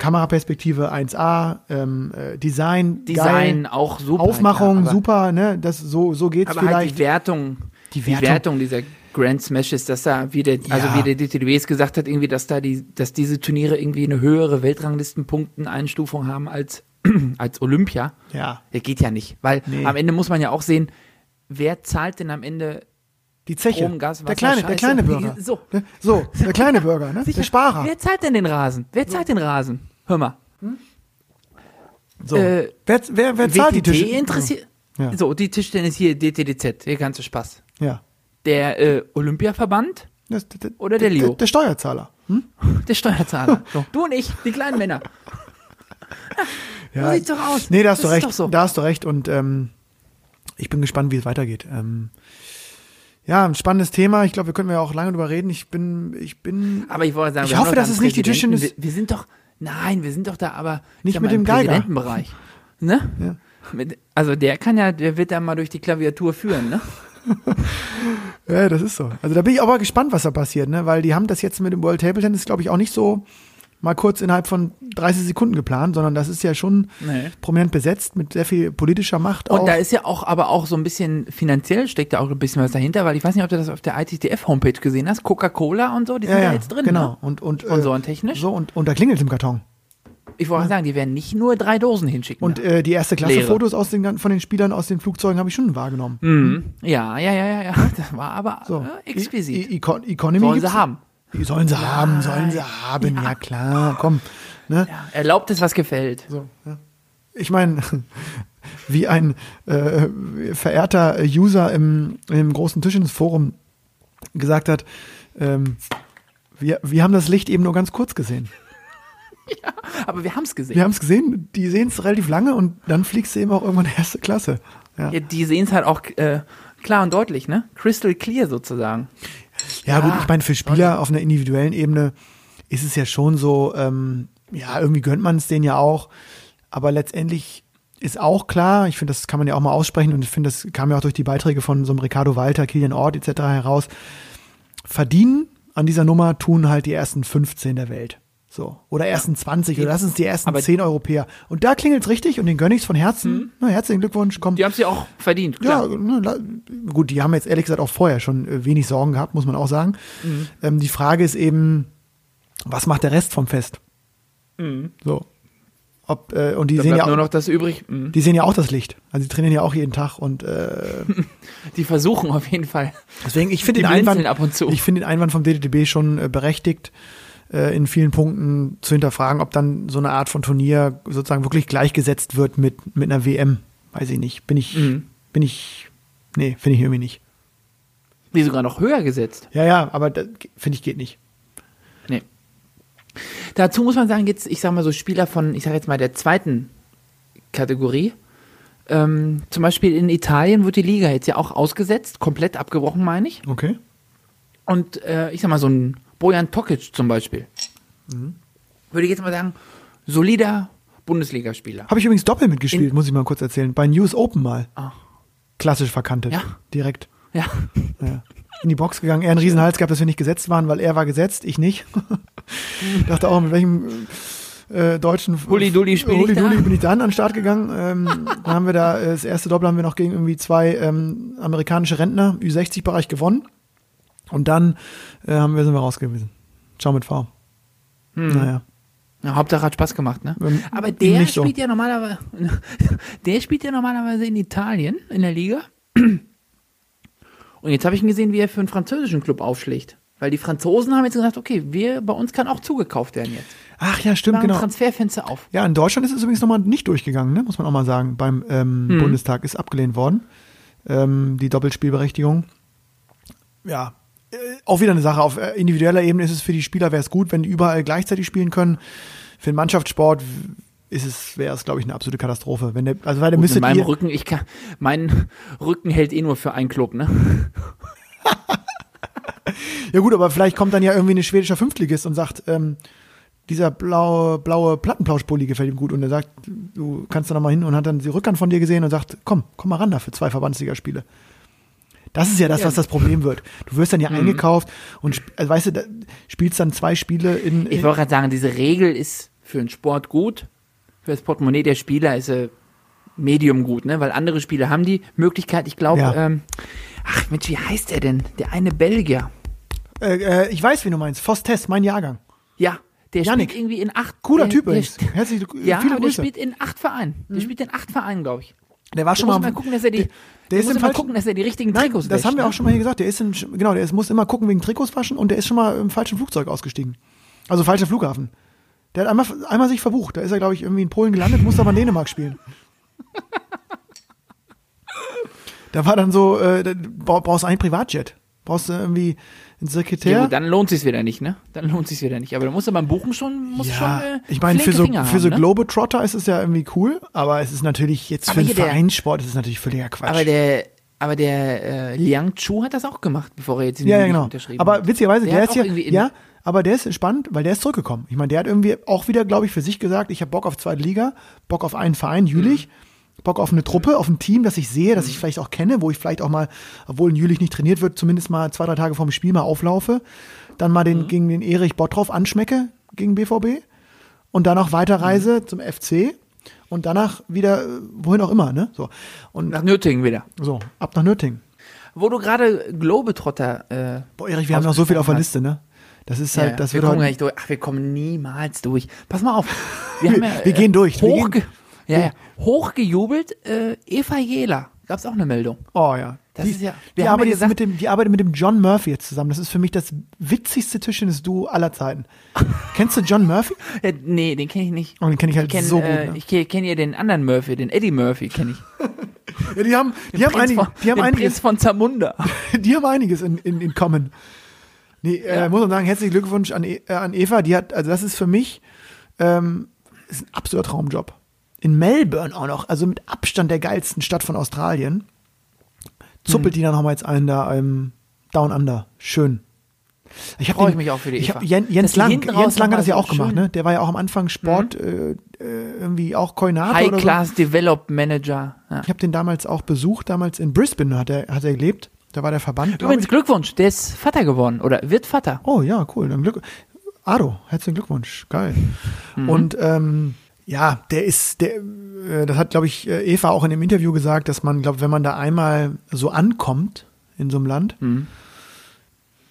Kameraperspektive 1A, ähm, äh, Design, Design geil, auch super. Aufmachung aber, super, ne? Das so so geht's Aber halt vielleicht. die Wertung, Die die Wertung. Wertung, dieser Grand Smashes, dass da wie der, also Ja. wie der DTDW es gesagt hat, irgendwie, dass da die, dass diese Turniere irgendwie eine höhere Weltranglistenpunkten-Einstufung haben als, als Olympia. ja, Das geht ja nicht, weil Nee. am Ende muss man ja auch sehen, wer zahlt denn am Ende die Zeche. Strom, Gas, der Wasser, kleine, der kleine Bürger. So. Ne? So, der kleine Bürger, ne? Der Sparer. Wer zahlt denn den Rasen? Wer zahlt den Rasen? Hör mal. So. äh, wer, wer, wer zahlt die WTT Tische? interessiert. Ja. So, die Tischtennis hier, DTDZ, der ganze Spaß. Ja. Der äh, Olympiaverband, Das, das, Oder der Leo? Der, Steuerzahler. Hm? der Steuerzahler. So. Du und ich, die kleinen Männer. So sieht's doch aus. Nee, da hast Das du recht. so. Da hast du recht und ähm, ich bin gespannt, wie es weitergeht. Ähm, ja, ein spannendes Thema. Ich glaube, wir können ja auch lange drüber reden. Ich bin, ich bin Aber ich wollte sagen, Ich hoffe, dass es nicht die. Tischtennis- Wir, wir sind doch, nein, wir sind doch da, aber ich Nicht mit mal, dem. Präsidentenbereich. Ne? Ja. Mit, also der kann ja, der wird da mal durch die Klaviatur führen, ne? ja, das ist so. Also da bin ich aber gespannt, was da passiert, ne? Weil die haben das jetzt mit dem World Table Tennis, glaube ich, auch nicht so mal kurz innerhalb von 30 Sekunden geplant, sondern das ist ja schon Nee. prominent besetzt mit sehr viel politischer Macht. Und auch. da ist ja auch, aber auch so ein bisschen finanziell steckt da auch ein bisschen was dahinter, weil ich weiß nicht, ob du das auf der ITTF-Homepage gesehen hast. Coca-Cola und so, die sind ja, da ja, jetzt drin. genau. Ne? Und, und, Sponsorentechnisch? So, und, und da klingelt im Karton. Ich wollte mal sagen, die werden nicht nur drei Dosen hinschicken. Und äh, die erste Klasse Leere. Fotos aus den, von den Spielern aus den Flugzeugen habe ich schon wahrgenommen. mhm. Ja, ja, ja, ja, ja. Das war aber So. äh, exquisit. I, I, Econ- Economy Sollen sie haben. Sollen sie haben, sollen sie haben, ja, klar, komm. Ne? Ja, erlaubt es, was gefällt. So, ja. Ich meine, wie ein äh, verehrter User im, im großen Tischtennis-Forum gesagt hat, ähm, wir, wir haben das Licht eben nur ganz kurz gesehen. Aber wir haben es gesehen. Wir haben es gesehen, die sehen es relativ lange und dann fliegst du eben auch irgendwann erste Klasse. Ja, Ja, die sehen es halt auch äh, klar und deutlich, ne? Crystal clear sozusagen. Ja gut, Ja, ich meine, für Spieler auf einer individuellen Ebene ist es ja schon so, ähm, ja, irgendwie gönnt man es denen ja auch, aber letztendlich ist auch klar, ich finde, das kann man ja auch mal aussprechen und ich finde, das kam ja auch durch die Beiträge von so einem Ricardo Walter, Kilian Ort etc. heraus, verdienen an dieser Nummer tun halt die ersten 15 der Welt. So. Oder ersten 20 oder lass uns die ersten Aber- 10 Europäer. Und da klingelt's richtig und den gönn ich's von Herzen. Na, herzlichen Glückwunsch, komm. Die haben es ja auch verdient, Ja, klar. ne, la- gut, die haben jetzt ehrlich gesagt auch vorher schon äh, wenig Sorgen gehabt, muss man auch sagen. Mhm. Ähm, die Frage ist eben, was macht der Rest vom Fest? So. Ob, äh, und die Mhm. Da sehen, ja, bleibt nur auch- noch das übrig. Mhm. die sehen ja auch das Licht. Also die trainieren ja auch jeden Tag und äh, Die versuchen auf jeden Fall. deswegen, ich finde den Einwand, ab und zu. ich finde den Einwand vom DTB schon äh, berechtigt, äh, in vielen Punkten zu hinterfragen, ob dann so eine Art von Turnier sozusagen wirklich gleichgesetzt wird mit, mit einer WM. Weiß ich nicht. Bin ich, Mhm. bin ich, nee, finde ich irgendwie nicht. Die sogar noch höher gesetzt. Ja, ja, aber finde ich geht nicht. Nee. Dazu muss man sagen, jetzt, ich sag mal so Spieler von, ich sag jetzt mal der zweiten Kategorie. Ähm, zum Beispiel in Italien wird die Liga jetzt ja auch ausgesetzt, komplett abgebrochen, meine ich. Okay. Und äh, ich sag mal, so ein Bojan Tokic zum Beispiel. Mhm. Würde ich jetzt mal sagen, solider Bundesligaspieler. Habe ich übrigens doppelt mitgespielt, In- muss ich mal kurz erzählen. Bei News Open mal. Ah. Klassisch verkantet. Ja. Direkt. Ja. Ja. In die Box gegangen. Er einen Riesenhals gehabt, dass wir nicht gesetzt waren, weil er war gesetzt, ich nicht. Dachte auch, mit welchem äh, deutschen Hulli-Dulli da? bin ich dann an den Start gegangen. Ähm, dann haben wir da, äh, das erste Doppel haben wir noch gegen irgendwie zwei ähm, amerikanische Rentner, Ü60-Bereich gewonnen. Und dann äh, haben wir, sind wir rausgewiesen. Ciao mit V. Naja. Ja, Hauptsache hat Spaß gemacht, ne? Ähm, Aber der nicht so. spielt ja normalerweise, der spielt ja normalerweise in Italien in der Liga. Und jetzt habe ich ihn gesehen, wie er für einen französischen Club aufschlägt. Weil die Franzosen haben jetzt gesagt, okay, wir, bei uns kann auch zugekauft werden jetzt. Ach ja, stimmt, genau. Transferfenster auf. Ja, in Deutschland ist es übrigens nochmal nicht durchgegangen, ne? muss man auch mal sagen. Beim ähm, Hm. Bundestag ist abgelehnt worden. Ähm, die Doppelspielberechtigung. Ja, auch wieder eine Sache. Auf äh, individueller Ebene ist es für die Spieler, wäre es gut, wenn die überall gleichzeitig spielen können. Für den Mannschaftssport ist es, wäre es, glaube ich, eine absolute Katastrophe. Wenn der, also weil der mit meinem Rücken, ich kann, mein Rücken hält eh nur für einen Club, ne? Ja gut, aber vielleicht kommt dann ja irgendwie ein schwedischer Fünftligist und sagt, ähm, dieser blaue, blaue Plattenplauschpulli gefällt ihm gut und er sagt, du kannst da noch mal hin und hat dann die Rückhand von dir gesehen und sagt, komm, komm mal ran da für zwei Verbandsligaspiele. Das ist ja das, Ja. was das Problem wird. Du wirst dann ja Mhm. eingekauft und also, weißt du, da, spielst dann zwei Spiele in, Ich wollte gerade sagen, diese Regel ist für den Sport gut, für das Portemonnaie der Spieler ist sie medium gut, ne? Weil andere Spieler haben die Möglichkeit, ich glaube, Ja. ähm, ach Mensch, wie heißt er denn? Der eine Belgier. äh, äh, ich weiß, wie du meinst. Fostes, mein Jahrgang. Ja, der Yannick. spielt irgendwie in acht. Cooler der, Typ der, übrigens. Herzlich, Ja, viele aber der Grüße. spielt in acht Vereinen. Der spielt in acht Vereinen, glaube ich. Der war schon muss mal, mal gucken, dass er die. der, der ist muss im immer falschen, gucken, dass er die richtigen Nein, Trikots das wäscht, haben wir ne? auch schon mal hier gesagt. Der ist in, genau, der ist, muss immer gucken wegen Trikots waschen und der ist schon mal im falschen Flugzeug ausgestiegen. Also falscher Flughafen. Der hat einmal, einmal sich verbucht. Da ist er, glaube ich, irgendwie in Polen gelandet, musste aber in Dänemark spielen. da war dann so, äh, brauchst du einen Privatjet. Brauchst du irgendwie einen Sekretär. Ja, gut, dann lohnt sich's wieder nicht, ne? Dann lohnt sich's wieder nicht. Aber da musst du beim Buchen schon, musst schon, äh, ich meine, für so, Finger für haben, so ne? Globetrotter ist es ja irgendwie cool, aber es ist natürlich jetzt Aber für der- Vereinssport ist es natürlich völliger Quatsch. Aber der, aber der äh, Liang Chu hat das auch gemacht, bevor er jetzt in Ja, ja, genau. unterschrieben Aber hat. witzigerweise, der, hat ist ja, ja, aber der ist spannend, weil der ist zurückgekommen. Ich meine, der hat irgendwie auch wieder, glaube ich, für sich gesagt, ich habe Bock auf zweite Liga, Bock auf einen Verein, Jülich. Bock auf eine Truppe, auf ein Team, das ich sehe, das ich vielleicht auch kenne, wo ich vielleicht auch mal, obwohl ein Jülich nicht trainiert wird, zumindest mal zwei, drei Tage vorm Spiel mal auflaufe. Dann mal den, gegen den Erich Bottroff anschmecke, gegen BVB. Und dann auch weiterreise zum FC. Und danach wieder, äh, wohin auch immer, ne? So. Und Nach Nürtingen wieder. so, ab nach Nürtingen. Wo du gerade Globetrotter. Äh, Boah, Erich, wir haben noch so viel auf der Liste, ne? Das ist Ja, halt, das wir wird kommen halt. Ach, wir kommen niemals durch. Pass mal auf. Wir, haben ja, wir gehen durch. Wir Hochge gehen- ja, ja, hochgejubelt, äh, Eva Jela. Gab's auch eine Meldung. oh ja. Das die, ist ja- die ja arbeitet gesagt- mit dem, die arbeitet mit dem John Murphy jetzt zusammen. Das ist für mich das witzigste Tischtennis-Duo aller Zeiten. Kennst du John Murphy? Ja, nee, den kenne ich nicht. Oh, den kenn ich halt Ich kenne so gut, äh, ne? ich kenn, kenn ja den anderen Murphy, den Eddie Murphy kenne ich. Ja, die haben, die Den haben, Prinz einige, von, die haben einiges, Prinz von Zamunda. die haben einiges in, in, in common. Nee, äh, muss man sagen, herzlichen Glückwunsch an, E- äh, an Eva. Die hat, also das ist für mich, ähm, ist ein absoluter Traumjob. In Melbourne auch noch, also mit Abstand der geilsten Stadt von Australien. Zuppelt die dann nochmal jetzt einen da ähm, Down Under. Schön. Ich hab Freu den- ich mich auch für die Eva. Jens die Lang, Jens Lang hat das ja auch so gemacht, Mhm. ne? Der war ja auch am Anfang Sport, äh, äh, irgendwie auch Koordinator oder so. High-Class Develop Manager. Ja. Ich habe den damals auch besucht, damals in Brisbane hat er, hat er gelebt. Da war der Verband. Übrigens. Glückwunsch, der ist Vater geworden oder wird Vater. Oh ja, cool. Dann Glück. Ado, herzlichen Glückwunsch. Geil. Mhm. Und ähm, ja, der ist, der, äh, das hat, glaube ich, äh, Eva auch in dem Interview gesagt, dass man, glaube wenn man da einmal so ankommt in so einem Land, Mhm.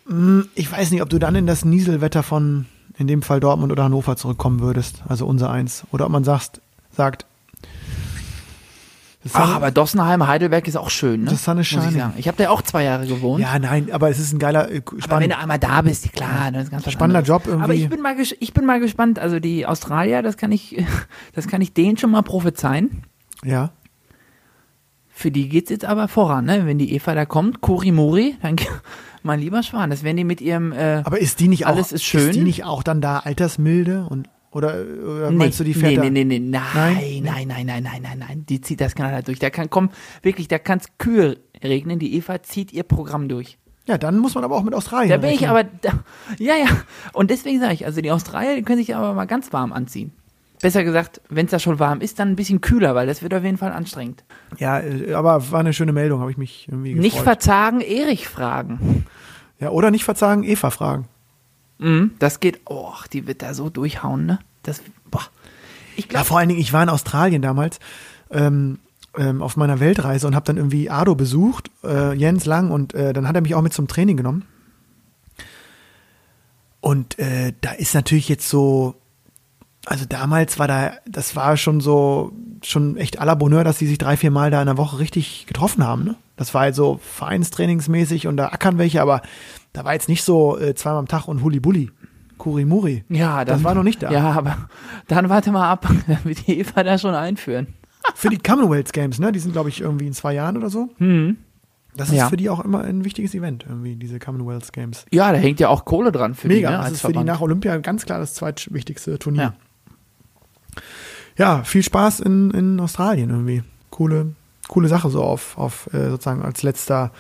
mh, ich weiß nicht, ob du dann in das Nieselwetter von, in dem Fall Dortmund oder Hannover zurückkommen würdest, also unser eins. Oder ob man sagt, sagt, Ach, aber Dossenheim, Heidelberg ist auch schön, ne? The sun is ich shining. sagen. Ich habe da auch zwei Jahre gewohnt. ja, nein, aber es ist ein geiler, äh, Aber wenn du einmal da bist, klar, das ist ganz Spannender. Job irgendwie. Aber ich bin mal, ich bin mal gespannt. Also die Australier, das kann ich, das kann ich denen schon mal prophezeien. Ja. Für die geht's jetzt aber voran, ne? Wenn die Eva da kommt, Kurimuri, dann mein lieber Schwan, das werden die mit ihrem. Äh, Aber ist die nicht auch, Alles ist schön. die nicht auch dann da altersmilde und oder, oder meinst du die fährt nee, da? nee, nee, nee, nein, Nein? nein, nein, nein, nein, nein, nein, die zieht das knallhart durch. Da kann kommen, wirklich, da kann's Kühe regnen. Die Eva zieht ihr Programm durch. Ja, dann muss man aber auch mit Australien. Da bin ich rechnen. aber, da, ja, ja. Und deswegen sage ich, also die Australier, die können sich aber mal ganz warm anziehen. Besser gesagt, wenn es da schon warm ist, dann ein bisschen kühler, weil das wird auf jeden Fall anstrengend. Ja, äh, aber war eine schöne Meldung, habe ich mich irgendwie gefreut. Nicht verzagen, Erich fragen. ja, oder nicht verzagen, Eva fragen. Mhm, das geht, oh, die wird da so durchhauen, ne? Das, boah. Ich Ja, glaube, vor allen Dingen, ich war in Australien damals ähm, ähm, auf meiner Weltreise und habe dann irgendwie Ado besucht, äh, Jens Lang, und äh, dann hat er mich auch mit zum Training genommen. Und äh, da ist natürlich jetzt so, also damals war da, das war schon so, schon echt à la Bonheur, dass die sich drei, vier Mal da in der Woche richtig getroffen haben. Ne? Das war halt so vereinstrainingsmäßig und da ackern welche, aber da war jetzt nicht so äh, zweimal am Tag und Huli-Bulli, Kurimuri. ja, das dann, war noch nicht da. Ja, aber dann warte mal ab, dann wird die Eva da schon einführen. Für die Commonwealth Games, ne? Die sind, glaube ich, irgendwie in zwei Jahren oder so. Mhm. Das ist Ja. für die auch immer ein wichtiges Event, irgendwie, diese Commonwealth Games. Ja, da hängt ja auch Kohle dran für Mega. die, ne, das als ist für die nach Olympia ganz klar das zweitwichtigste Turnier. Ja. Ja, viel Spaß in, in Australien irgendwie. Coole, coole Sache so auf, auf äh, sozusagen als letzter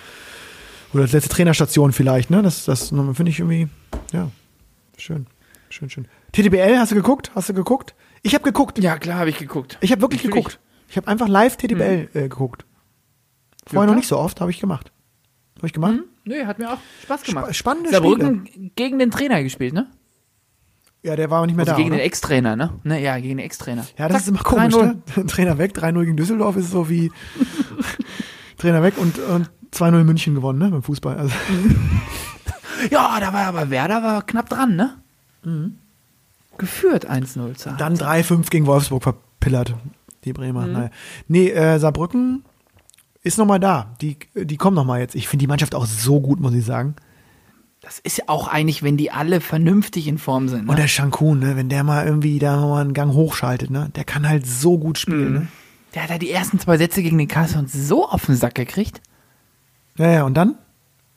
oder als letzte Trainerstation vielleicht, ne? Das, das finde ich irgendwie, ja, schön. Schön, schön. TTBL, hast du geguckt? Hast du geguckt? Ich habe geguckt. Ja, klar, habe ich geguckt. Ich habe wirklich Natürlich. geguckt. Ich habe einfach live TTBL äh, geguckt. Vorher Ja, noch nicht so oft, habe ich gemacht. Habe ich gemacht? Nö, hat mir auch Spaß gemacht. Spa spannende Saarbrücken gegen den Trainer gespielt, ne? Ja, der war aber nicht mehr Also da. gegen oder? den Ex-Trainer, ne? ne? Ja, gegen den Ex-Trainer. Ja, das Zack, ist immer komisch, 3-0. ne? Trainer weg, 3-0 gegen Düsseldorf ist so wie Trainer weg und, und 2-0 München gewonnen, ne? Beim Fußball. Also, Ja, da war aber Werder war knapp dran, ne? Geführt 1-0 zu dann 3-5 gegen Wolfsburg verpillert, die Bremer. Mhm. Naja. Nee, äh, Saarbrücken ist nochmal da. Die, die kommen nochmal jetzt. Ich finde die Mannschaft auch so gut, muss ich sagen. Das ist ja auch eigentlich, wenn die alle vernünftig in Form sind. Ne? Und der Shankun, ne? wenn der mal irgendwie da mal einen Gang hochschaltet, ne? der kann halt so gut spielen. Ne? der hat da die ersten zwei Sätze gegen den Carlson so auf den Sack gekriegt. Ja, ja, und dann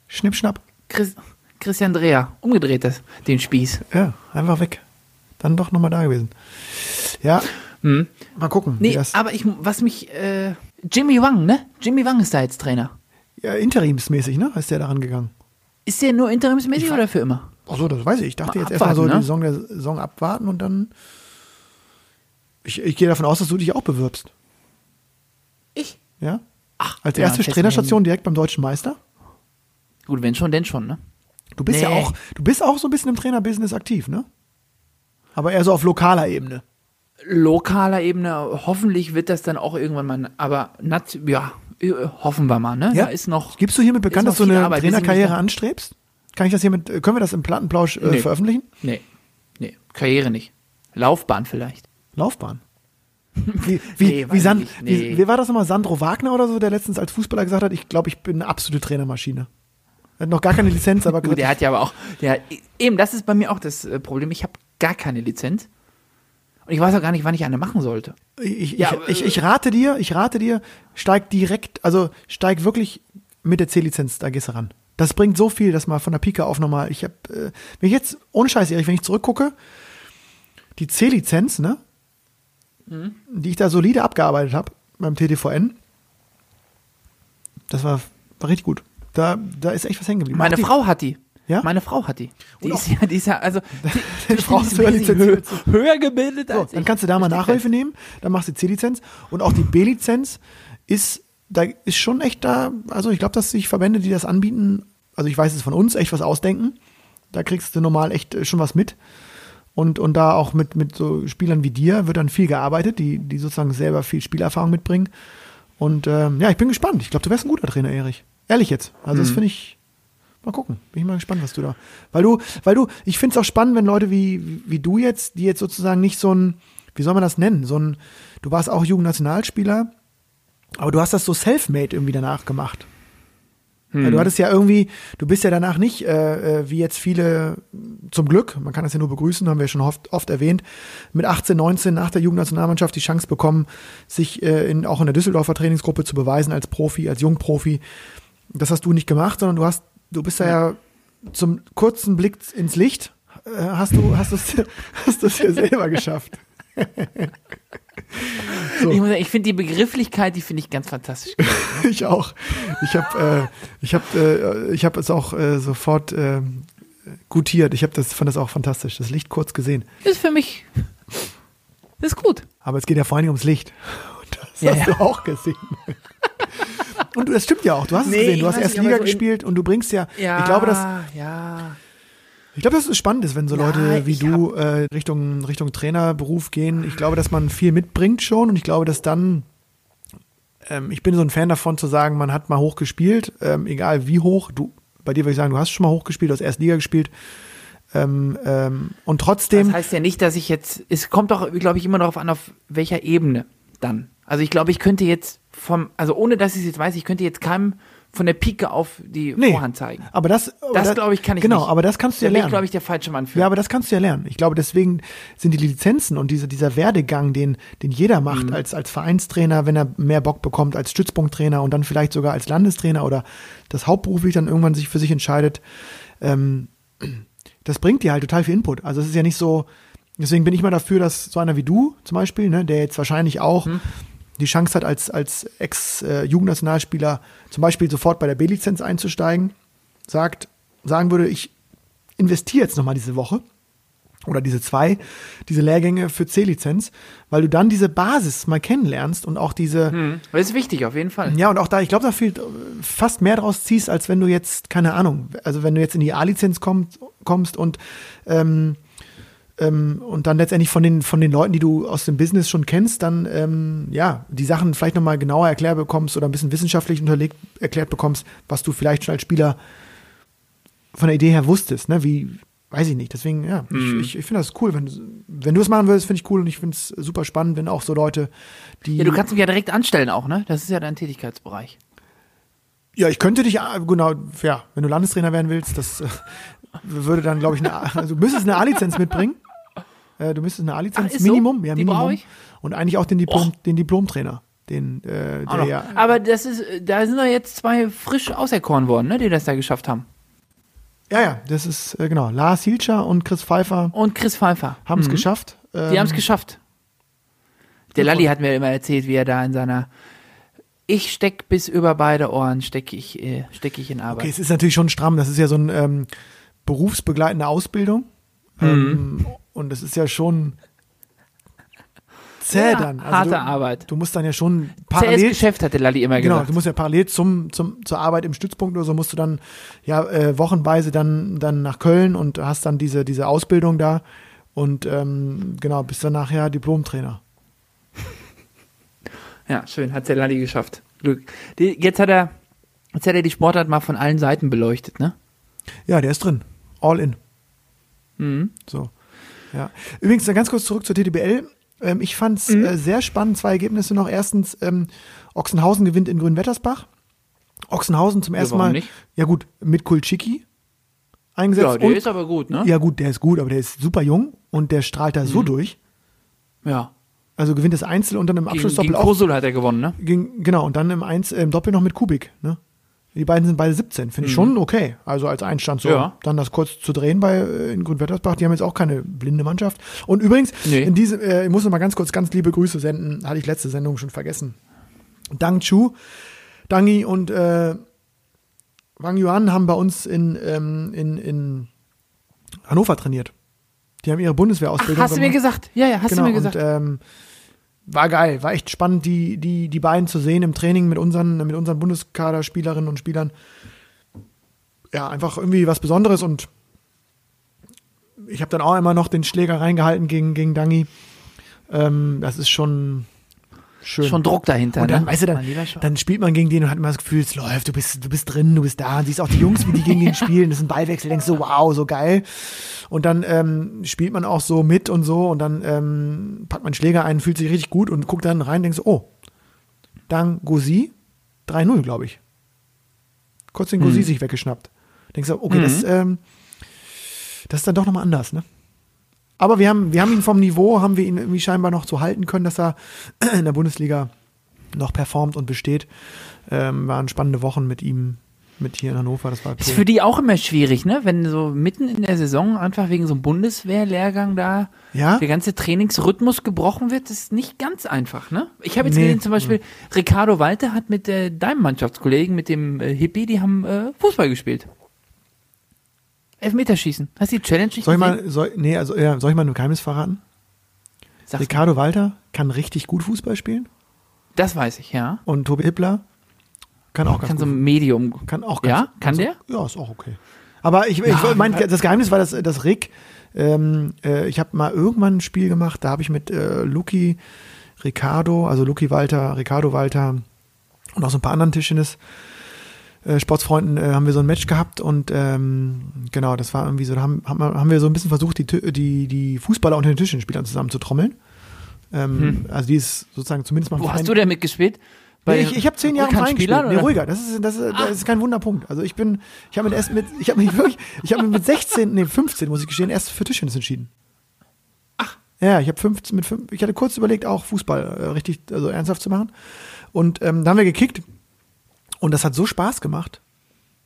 schnipp, schnapp. Chris, Christian Dreher, umgedreht das, den Spieß. Ja, einfach weg. Dann doch nochmal da gewesen. Ja, Hm. mal gucken. Nee, aber ich, was mich, äh, Jimmy Wang, ne? Jimmy Wang ist da jetzt Trainer. ja, interimsmäßig, ne? Ist der daran gegangen. Ist der nur interimsmäßig Ich oder für immer? Ach so, das weiß ich. Ich dachte Mal jetzt erstmal so abwarten, die ne? Saison der Saison abwarten und dann. Ich, ich gehe davon aus, dass du dich auch bewirbst. Ja? Ach, Als ja, erste Trainerstation direkt beim deutschen Meister. Gut, wenn schon, denn schon, ne? Du bist ja Nee. auch, du bist auch so ein bisschen im Trainerbusiness aktiv, ne? Aber eher so auf lokaler Ebene. Lokaler Ebene, hoffentlich wird das dann auch irgendwann mal, aber nat ja, äh, hoffen wir mal, ne? Ja. Da ist noch. Gibst du hiermit bekannt, dass du eine Arbeit. Trainerkarriere anstrebst? Kann ich das hiermit, äh, können wir das im Plattenplausch äh, Nee. veröffentlichen? Nee, nee, Karriere nicht. Laufbahn vielleicht. Laufbahn. Wie, wie, Nee, wie, San, ich nicht. Nee. wie, wie war das nochmal? Sandro Wagner oder so, der letztens als Fußballer gesagt hat, ich glaube, ich bin eine absolute Trainermaschine. Er hat noch gar keine Lizenz, aber Gut, der hat ja aber auch, der, eben, das ist bei mir auch das äh, Problem. Ich habe gar keine Lizenz. Und ich weiß auch gar nicht, wann ich eine machen sollte. ich, Ja, ich, ich, ich rate dir, ich rate dir, steig direkt, also steig wirklich mit der C-Lizenz, da gehst du ran. Das bringt so viel, dass mal von der Pike auf nochmal, ich habe, äh, wenn ich jetzt, ohne Scheiß, Erich, wenn ich zurückgucke, die C-Lizenz, ne, Mhm. die ich da solide abgearbeitet habe beim TTVN, das war, war richtig gut. Da, da ist echt was hängen geblieben. Meine die- Frau hat die. Ja? Meine Frau hat die. Die ist ja, die ist ja, also, die, Deine Frau ist höher höher, höher gebildet So, als dann ich. kannst du da mal Nachhilfe nehmen, dann machst du die C-Lizenz und auch die B-Lizenz ist, da ist schon echt da, also ich glaube, dass sich Verbände, die das anbieten, also ich weiß es von uns, echt was ausdenken. Da kriegst du normal echt äh, schon was mit. Und, und da auch mit, mit so Spielern wie dir wird dann viel gearbeitet, die, die sozusagen selber viel Spielerfahrung mitbringen. Und ähm, ja, ich bin gespannt. Ich glaube, du wärst ein guter Trainer, Erich. Ehrlich jetzt. Also das finde ich. Mal gucken. Bin ich mal gespannt, was du da. Weil du, weil du, ich finde es auch spannend, wenn Leute wie, wie du jetzt, die jetzt sozusagen nicht so ein, wie soll man das nennen? So ein, du warst auch Jugendnationalspieler, aber du hast das so self-made irgendwie danach gemacht. Weil Du hattest ja irgendwie, du bist ja danach nicht, äh, äh, wie jetzt viele, zum Glück, man kann das ja nur begrüßen, haben wir schon oft, oft erwähnt, mit 18, 19 nach der Jugendnationalmannschaft die Chance bekommen, sich äh, in, auch in der Düsseldorfer Trainingsgruppe zu beweisen als Profi, als Jungprofi. Das hast du nicht gemacht, sondern du hast, du bist da ja zum kurzen Blick ins Licht, äh, hast du, hast du es, hast du es ja selber geschafft. So. Ich, ich finde die Begrifflichkeit, die finde ich ganz fantastisch. ich auch. Ich habe äh, ich hab, äh, ich hab es auch äh, sofort äh, gutiert. Ich hab das, fand das auch fantastisch. Das Licht kurz gesehen. ist für mich, ist gut. Aber es geht ja vor allem ums Licht. Und das Ja, hast ja. du auch gesehen. Und du- das stimmt ja auch. Du hast es Nee, gesehen. ich Du hast erst Liga so gespielt und du bringst ja, Ja, ich glaube, dass, ja. Ich glaube, dass es spannend ist, wenn so Ja, Leute wie ich du äh, Richtung, Richtung Trainerberuf gehen. Ich glaube, dass man viel mitbringt schon und ich glaube, dass dann, ähm, ich bin so ein Fan davon zu sagen, man hat mal hoch gespielt, ähm, egal wie hoch. Du, bei dir würde ich sagen, du hast schon mal hoch gespielt, du hast erst Liga gespielt. Ähm, ähm, und trotzdem, Das heißt ja nicht, dass ich jetzt, es kommt doch, glaube ich, immer darauf an, auf welcher Ebene dann. Also ich glaube, ich könnte jetzt vom, also ohne dass ich es jetzt weiß, ich könnte jetzt keinem von der Pike auf die nee, Vorhand zeigen. aber das, aber Das, glaube ich, kann ich genau, nicht. aber das kannst du Da ja lernen. glaube ich, der falsche Mann für. Ja, aber das kannst du ja lernen. Ich glaube, deswegen sind die Lizenzen und diese, dieser Werdegang, den, den jeder macht Mhm. als, als Vereinstrainer, wenn er mehr Bock bekommt, als Stützpunkttrainer und dann vielleicht sogar als Landestrainer oder das hauptberuflich dann irgendwann sich für sich entscheidet, ähm, das bringt dir halt total viel Input. Also es ist ja nicht so, deswegen bin ich mal dafür, dass so einer wie du zum Beispiel, ne, der jetzt wahrscheinlich auch Mhm. Die Chance hat, als, als Ex-Jugendnationalspieler zum Beispiel sofort bei der B-Lizenz einzusteigen, sagt, sagen würde, ich investiere jetzt nochmal diese Woche oder diese zwei, diese Lehrgänge für C-Lizenz, weil du dann diese Basis mal kennenlernst und auch diese, Hm, Das ist wichtig, auf jeden Fall. ja, und auch da, ich glaube, da viel äh, fast mehr draus ziehst, als wenn du jetzt, keine Ahnung, also wenn du jetzt in die A-Lizenz kommst, kommst und ähm, ähm, und dann letztendlich von den, von den Leuten, die du aus dem Business schon kennst, dann ähm, ja, die Sachen vielleicht nochmal genauer erklärt bekommst oder ein bisschen wissenschaftlich unterlegt erklärt bekommst, was du vielleicht schon als Spieler von der Idee her wusstest, ne? Wie, weiß ich nicht. Deswegen, ja, Mhm. ich, ich, ich finde das cool. Wenn, du- wenn du es machen würdest, finde ich cool und ich finde es super spannend, wenn auch so Leute, die. Ja, du kannst mich ja direkt anstellen auch, ne? Das ist ja dein Tätigkeitsbereich. Ja, ich könnte dich, ah, genau, ja, wenn du Landestrainer werden willst, das würde dann, glaube ich, eine, A- also du müsstest eine A-Lizenz mitbringen. Äh, du müsstest eine A-Lizenz, ist so? Minimum, ja, Die Minimum. brauche ich? Und eigentlich auch den Diplom, den Diplomtrainer, den, äh, der ja, Aber das ist, da sind doch jetzt zwei frisch auserkoren worden, ne? Die das da geschafft haben. ja, ja, das ist, äh, genau, Lars Hilscher und Chris Pfeiffer Und Chris Pfeiffer. haben es Mhm. geschafft. Die Ähm, haben es geschafft. Der Lalli hat mir immer erzählt, wie er da in seiner Ich steck bis über beide Ohren, stecke ich, äh, steck ich in Arbeit. Okay, es ist natürlich schon stramm. Das ist ja so eine ähm, berufsbegleitende Ausbildung. Mhm. Ähm, und das ist ja schon. zäh Ja, dann. Also harte du, Arbeit. Du musst dann ja schon Zähes parallel. Geschäft, hatte Lalli immer Genau, gesagt. du musst ja parallel zum, zum, zur Arbeit im Stützpunkt oder so, musst du dann ja äh, wochenweise dann, dann nach Köln und hast dann diese, diese Ausbildung da und ähm, genau, bist dann nachher Diplomtrainer. Ja, schön, hat der Lalli geschafft. Glück. Die, jetzt hat er, jetzt hat er die Sportart mal von allen Seiten beleuchtet, ne? Ja, der ist drin. All in. Mhm. So. Ja. Übrigens, dann ganz kurz zurück zur TTBL. Ähm, ich fand es Mhm. äh, sehr spannend. Zwei Ergebnisse noch. Erstens, ähm, Ochsenhausen gewinnt in Grünwettersbach. Ochsenhausen zum ersten warum Mal. nicht? Ja, gut, mit Kulczyki eingesetzt. Ja, der und, ist aber gut, ne? ja, gut, der ist gut, aber der ist super jung und der strahlt da Mhm. so durch. Ja. Also gewinnt das Einzel und dann im Abschlussdoppel gegen auch. Hat er gewonnen, ne? Gegen, genau, und dann im, Einz, im Doppel noch mit Kubik. Ne? Die beiden sind beide 17. Finde ich schon okay. Also als Einstand so. Mhm. Ja. Dann das kurz zu drehen bei äh, in Grünwettersbach. Die haben jetzt auch keine blinde Mannschaft. Und übrigens, Nee. in diesem, äh, ich muss noch mal ganz kurz ganz liebe Grüße senden. Hatte ich letzte Sendung schon vergessen. Dang Chu, Dangi und äh, Wang Yuan haben bei uns in, ähm, in, in Hannover trainiert. Die haben ihre Ach, Bundeswehrausbildung hast du mir gemacht. gesagt? Ja, ja, hast genau, du mir gesagt. Und, ähm, war geil, war echt spannend, die, die, die beiden zu sehen im Training mit unseren, mit unseren Bundeskader-Spielerinnen und Spielern. Ja, einfach irgendwie was Besonderes und ich habe dann auch immer noch den Schläger reingehalten gegen, gegen Dangi. Ähm, das ist schon schön. Schon Druck dahinter, Und dann, ne? weißt du, dann, dann spielt man gegen den und hat immer das Gefühl, es läuft, du bist, du bist drin, du bist da und siehst auch die Jungs, wie die gegen den spielen, das ist ein Ballwechsel, denkst so, wow, so geil. Und dann ähm, spielt man auch so mit und so und dann ähm, packt man Schläger ein, fühlt sich richtig gut und guckt dann rein, denkst so, oh, dann Gosi, 3-0, glaube ich. Kurz den Gosi Mhm. sich weggeschnappt. Denkst du, okay, das, ähm, das ist dann doch nochmal anders, ne? Aber wir haben, wir haben ihn vom Niveau, haben wir ihn irgendwie scheinbar noch so halten können, dass er in der Bundesliga noch performt und besteht. Ähm, waren spannende Wochen mit ihm, mit hier in Hannover. Das war Ist cool. für die auch immer schwierig, ne? Wenn so mitten in der Saison einfach wegen so einem Bundeswehrlehrgang da Ja? der ganze Trainingsrhythmus gebrochen wird, ist nicht ganz einfach, ne? Ich habe jetzt Nee. gesehen, zum Beispiel, Ricardo Walter hat mit äh, deinem Mannschaftskollegen, mit dem äh, Hippie, die haben äh, Fußball gespielt. Elfmeterschießen. Hast du die Challenge nicht Soll ich mal, soll, nee, also, ja, soll ich mal ein Geheimnis verraten? Sag's. Ricardo Walter kann richtig gut Fußball spielen Das weiß ich, ja. und Tobi Hippler kann auch ganz Kann so gut. ein Medium. Kann auch Ja? ganz, Kann ganz, der? Ja, ist auch okay. Aber ich, Ja, ich mein, das Geheimnis war, dass, dass Rick, ähm, äh, ich habe mal irgendwann ein Spiel gemacht, da habe ich mit äh, Luki, Ricardo, also Luki Walter, Ricardo Walter und auch so ein paar anderen Tischtennis äh, Sportsfreunden äh, haben wir so ein Match gehabt und ähm, genau, das war irgendwie so, da haben, haben, wir- so ein bisschen versucht, die, die, die Fußballer unter den Tischtennisspielern zusammen zu trommeln. Ähm, Also die ist sozusagen zumindest mal Wo Verein- hast du denn mitgespielt? Nee, ich ich habe zehn Jahre im Verein gespielt. Spielern, Nee, oder? ruhiger. Das ist, das, ist, das ist kein Wunderpunkt. Also ich bin, ich habe mit erst mit, ich habe mich wirklich, ich habe mich mit 16, nee 15 muss ich gestehen, erst für Tischtennis entschieden. Ach. Ja, ich habe 15 mit fünf, ich hatte kurz überlegt, auch Fußball äh, richtig, also ernsthaft zu machen. Und ähm, da haben wir gekickt und das hat so Spaß gemacht.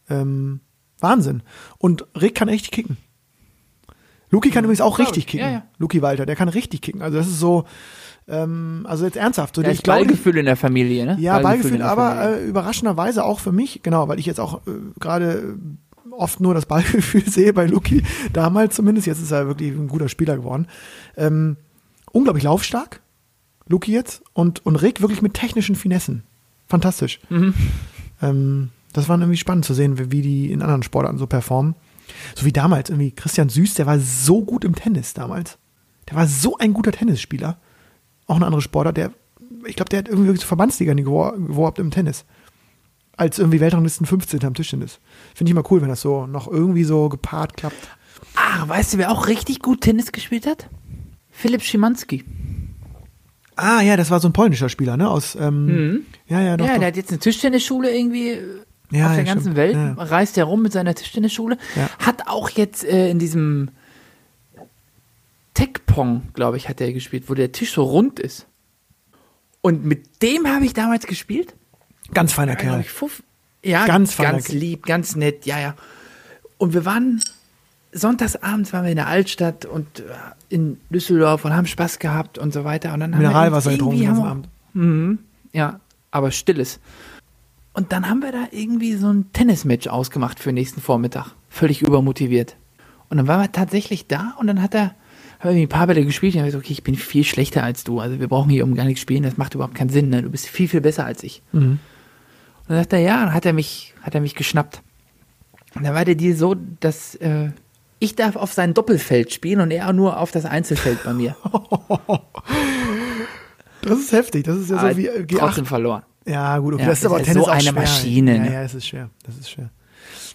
Ähm, Wahnsinn. Und Rick kann richtig kicken. Luki kann übrigens auch richtig ich. kicken. Ja, ja. Luki Walter, der kann richtig kicken. Also das ist so, ähm, also jetzt ernsthaft. So, Da ich glaube, Ballgefühl in der Familie, ne? ja, Ballgefühl, der aber äh, überraschenderweise auch für mich, genau, weil ich jetzt auch äh, gerade äh, oft nur das Ballgefühl sehe bei Luki, damals zumindest, jetzt ist er wirklich ein guter Spieler geworden. Ähm, unglaublich laufstark, Luki jetzt, und, und Rick wirklich mit technischen Finessen. Fantastisch. Mhm. Ähm, das war irgendwie spannend zu sehen, wie, wie die in anderen Sportarten so performen. So wie damals irgendwie Christian Süß, der war so gut im Tennis damals. Der war so ein guter Tennisspieler. Auch ein anderer Sportler, der, ich glaube, der hat irgendwie so Verbandsliga-Niveau geworben im Tennis. Als irgendwie Weltranglisten 15 am Tischtennis. Finde ich immer cool, wenn das so noch irgendwie so gepaart klappt. Ah, weißt du, wer auch richtig gut Tennis gespielt hat? Philipp Schimanski. Ah, ja, das war so ein polnischer Spieler, ne? Aus, ähm, Mhm. ja, ja, doch. ja, doch. der hat jetzt eine Tischtennisschule irgendwie äh, Ja, auf der ja, ganzen stimmt. Welt. Ja. Reist er rum mit seiner Tischtennisschule. Hat auch jetzt äh, in diesem Tech-Pong, glaube ich, hat er gespielt, wo der Tisch so rund ist. Und mit dem habe ich damals gespielt. Ganz feiner Kerl. ja, Ganz ganz, feiner ganz Kerl. lieb, ganz nett, ja, ja. Und wir waren sonntagsabends waren wir in der Altstadt und äh, in Düsseldorf und haben Spaß gehabt und so weiter. Und dann haben wir Mineralwasser uns getrunken den haben wir- Abend. Mhm, ja, aber stilles. Und dann haben wir da irgendwie so ein Tennismatch ausgemacht für nächsten Vormittag. Völlig übermotiviert. Und dann waren wir tatsächlich da und dann hat er, habe ich ein paar Bälle gespielt und habe gesagt, okay, ich bin viel schlechter als du. Also wir brauchen hier um gar nichts spielen, das macht überhaupt keinen Sinn. Ne? Du bist viel, viel besser als ich. Mhm. Und dann sagt er, ja, dann hat er mich, hat er mich geschnappt. Und dann war der Deal so, dass äh, ich darf auf sein Doppelfeld spielen und er nur auf das Einzelfeld bei mir. Das ist heftig. Das ist ja Aber so wie äh, G8. trotzdem verloren. Ja, gut, okay. Ja, das ist das aber ist Tennis so auch eine schwer. Maschine, Ja, ne? ja, es ist schwer. Das ist schwer.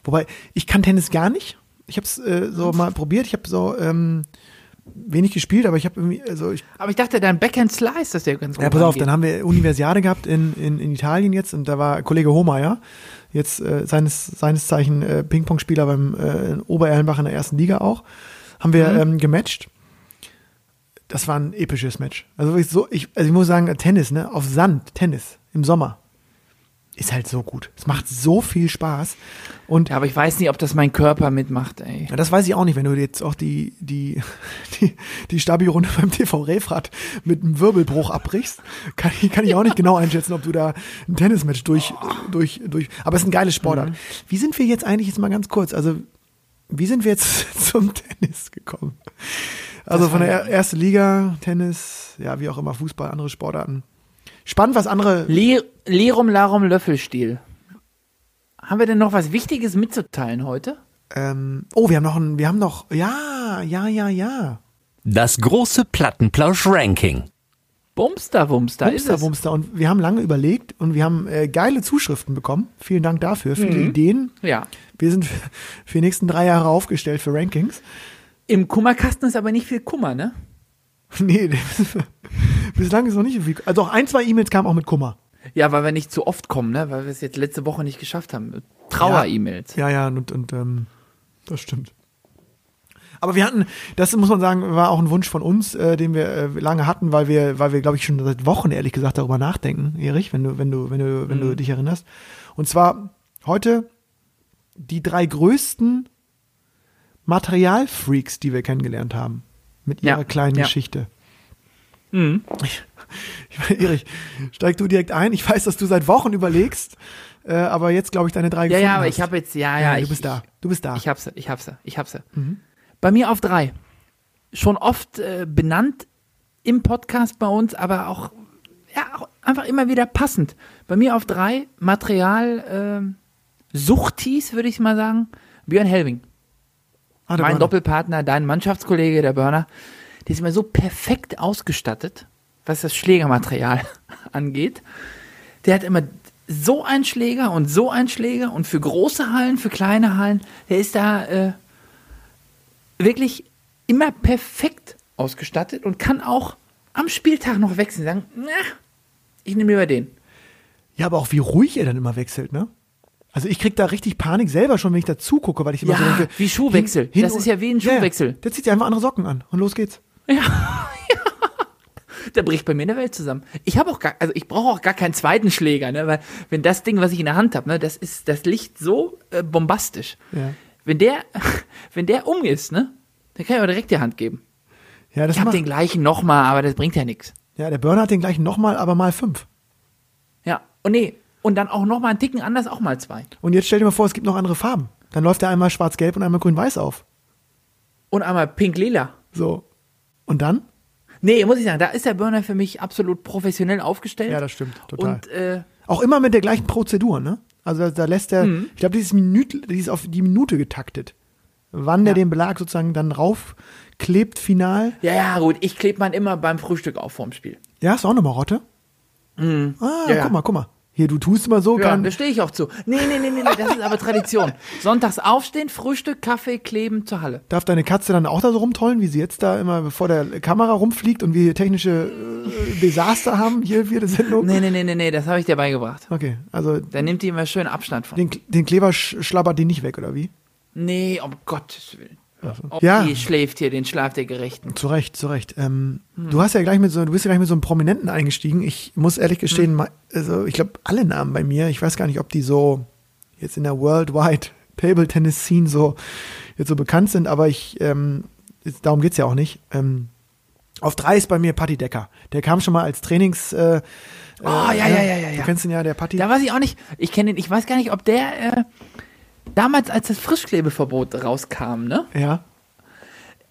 Wobei, ich kann Tennis gar nicht. Ich habe es äh, so mal probiert. Ich habe so ähm, wenig gespielt, aber ich habe irgendwie, also ich, Aber ich dachte, dein Backhand Slice, dass der ganz gut ja, pass auf, rangeht. dann haben wir Universiade gehabt in, in, in Italien jetzt und da war Kollege Hohmeier, jetzt äh, seines, seines Zeichen äh, Ping-Pong-Spieler beim äh, in Obererlenbach in der ersten Liga auch, haben wir ähm, gematcht. Das war ein episches Match. Also wirklich so, ich, also ich muss sagen, Tennis, ne, auf Sand, Tennis im Sommer ist halt so gut. Es macht so viel Spaß und Ja, aber ich weiß nicht, ob das mein Körper mitmacht, ey. ja, das weiß ich auch nicht, wenn du jetzt auch die, die, die, die Stabi-Runde beim TV Refrat mit einem Wirbelbruch abbrichst, kann ich, kann ich auch nicht genau einschätzen, ob du da ein Tennismatch durch, durch, durch, aber es ist ein geiles Sportart. Wie sind wir jetzt eigentlich, jetzt mal ganz kurz, also, wie sind wir jetzt zum Tennis gekommen? Also von der er- ersten Liga, Tennis, ja, wie auch immer, Fußball, andere Sportarten. Spannend, was andere, Le Lerum Larum Löffelstiel. Haben wir denn noch was Wichtiges mitzuteilen heute? ähm, oh, wir haben noch ein, wir haben noch, ja, ja, ja, ja. Das große Plattenplausch-Ranking. Bumster, Wumster, ist Wumster, es. Wumster. Und wir haben lange überlegt und wir haben äh, geile Zuschriften bekommen. Vielen Dank dafür, viele Mhm. Ideen. Ja. Wir sind für für die nächsten drei Jahre aufgestellt für Rankings. Im Kummerkasten ist aber nicht viel Kummer, ne? Nee, bislang ist noch nicht so viel. Also auch ein, zwei E-Mails kamen auch mit Kummer. Ja, weil wir nicht zu oft kommen, ne? Weil wir es jetzt letzte Woche nicht geschafft haben. Trauer-E-Mails. Ja, ja, und, und ähm, das stimmt. Aber wir hatten, das muss man sagen, war auch ein Wunsch von uns, äh, den wir äh, lange hatten, weil wir, weil wir, glaube ich, schon seit Wochen ehrlich gesagt darüber nachdenken, Erich, wenn du, wenn du, wenn du, wenn Mhm. du dich erinnerst. Und zwar heute die drei größten Materialfreaks, die wir kennengelernt haben. Mit ihrer Ja, kleinen ja. Geschichte. Mhm. Ich, ich, Erich, steig du direkt ein. Ich weiß, dass du seit Wochen überlegst, äh, aber jetzt, glaube ich, deine drei Ja, ja, aber hast. ich habe jetzt, ja, ja. du ich, bist da. Du bist da. Ich hab's, ich hab's, ich hab's. Mhm. Bei mir auf drei. Schon oft äh, benannt im Podcast bei uns, aber auch, ja, auch einfach immer wieder passend. Bei mir auf drei Material ähm, Suchtis, würde ich mal sagen. Björn Helving. Ah, mein Burner. Doppelpartner, dein Mannschaftskollege, der Burner, der ist immer so perfekt ausgestattet, was das Schlägermaterial angeht. Der hat immer so einen Schläger und so einen Schläger und für große Hallen, für kleine Hallen, der ist da äh, wirklich immer perfekt ausgestattet und kann auch am Spieltag noch wechseln. Sagen, na, ich nehme lieber den. Ja, aber auch wie ruhig er dann immer wechselt, ne? Also ich krieg da richtig Panik selber schon, wenn ich da zugucke, weil ich immer Ja, so denke. wie Schuhwechsel. Das ist ja wie ein Ja, ja. Schuhwechsel. Der zieht sich einfach andere Socken an und los geht's. Da bricht bei mir eine Welt zusammen. Ich habe auch gar, also ich brauche auch gar keinen zweiten Schläger, ne? Weil wenn das Ding, was ich in der Hand habe, ne, das ist das Licht so äh, bombastisch. Ja. Wenn der, wenn der um ist, ne, dann kann ich aber direkt die Hand geben. Ja, das Ich habe den gleichen nochmal, aber das bringt ja nichts. ja, der Burner hat den gleichen nochmal, aber mal fünf. Ja. Und nee, und dann auch nochmal einen Ticken anders, auch mal zwei. Und jetzt stell dir mal vor, es gibt noch andere Farben. Dann läuft er einmal schwarz-gelb und einmal grün-weiß auf. Und einmal pink-lila. So. Und dann? Nee, muss ich sagen, da ist der Burner für mich absolut professionell aufgestellt. Ja, das stimmt, total. Und äh, Auch immer mit der gleichen Prozedur, ne? Also da, da lässt er, Mhm. ich glaube, die ist auf die Minute getaktet. Wann der Ja. den Belag sozusagen dann raufklebt, final. ja, ja, gut, ich klebe man immer beim Frühstück auf vorm Spiel. Ja, ist auch eine Marotte. Ah, Mhm. Ja, ja. guck mal, guck mal. Hier, du tust immer so, Ja, da stehe ich auch zu. Nee, nee, nee, nee, nee, das ist aber Tradition. Sonntags aufstehen, Frühstück, Kaffee, kleben zur Halle. darf deine Katze dann auch da so rumtollen, wie sie jetzt da immer vor der Kamera rumfliegt und wir hier technische äh, Desaster haben, hier für die Sendung? Nee, nee, nee, nee, nee, das habe ich dir beigebracht. Okay, also Da nimmt die immer schön Abstand von. den, den Kleber sch schlabbert die nicht weg, oder wie? Nee, um Gottes Willen. Ob Ja. die schläft hier, den Schlaf der Gerechten. Zu Recht, zu Recht. Ähm, Hm. Du hast ja gleich mit so, du bist ja gleich mit so einem Prominenten eingestiegen. Ich muss ehrlich Hm. gestehen, ma- also ich glaube, alle Namen bei mir, ich weiß gar nicht, ob die so jetzt in der Worldwide Table Tennis Scene so jetzt so bekannt sind, aber ich, ähm, jetzt, darum geht's ja auch nicht. Ähm, auf drei ist bei mir Patti Decker. Der kam schon mal als Trainings. Äh, Oh, ja, ja, ja, ja, Du ja. kennst ihn ja, der Patti. Da weiß ich auch nicht, ich kenne den, ich weiß gar nicht, ob der äh, damals, als das Frischklebeverbot rauskam, ne? ja.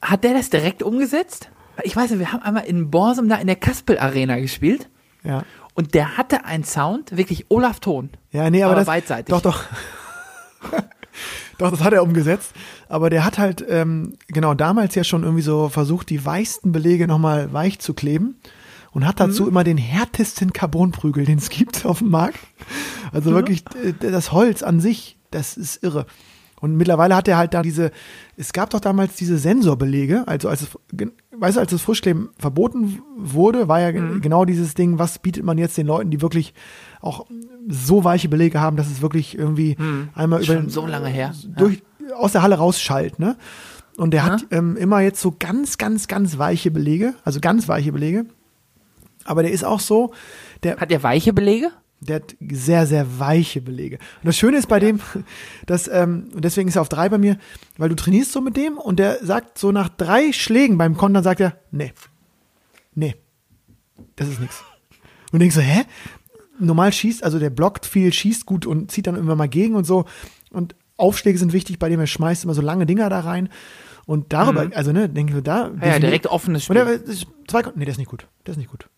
hat der das direkt umgesetzt? Ich weiß nicht, wir haben einmal in Borsum da in der Kaspel Arena gespielt Ja. und der hatte einen Sound, wirklich Olaf Ton. Ja, nee, aber, Aber das, beidseitig. Doch, doch. doch, das hat er umgesetzt. Aber der hat halt, ähm, genau, damals ja schon irgendwie so versucht, die weichsten Belege nochmal weich zu kleben. Und hat dazu Mhm. immer den härtesten Carbonprügel, den es gibt auf dem Markt. Also wirklich, äh, das Holz an sich, das ist irre. Und mittlerweile hat er halt da diese, es gab doch damals diese Sensorbelege, also als es, weißt du, als das Frischkleben verboten wurde, war ja Mhm. genau dieses Ding, was bietet man jetzt den Leuten, die wirklich auch so weiche Belege haben, dass es wirklich irgendwie einmal über Mhm. So lange her. durch, aus der Halle rausschallt, ne? Und der hat ähm, immer jetzt so ganz, ganz, ganz weiche Belege, also ganz weiche Belege. Aber der ist auch so, der, Hat der weiche Belege? Der hat sehr, sehr weiche Belege. Und das Schöne ist bei dem, dass, ähm, und deswegen ist er auf drei bei mir, weil du trainierst so mit dem und der sagt so nach drei Schlägen beim Kontern, sagt er, nee, nee, das ist nix. Und denkst so, hä? Normal schießt, also der blockt viel, schießt gut und zieht dann immer mal gegen und so. Und Aufschläge sind wichtig, bei dem er schmeißt immer so lange Dinger da rein. Und darüber, also ne, denke ich so, da. Mhm. Ja, direkt offenes Und Spiel. der, das ist zwei, nee, der ist nicht gut. Der ist nicht gut.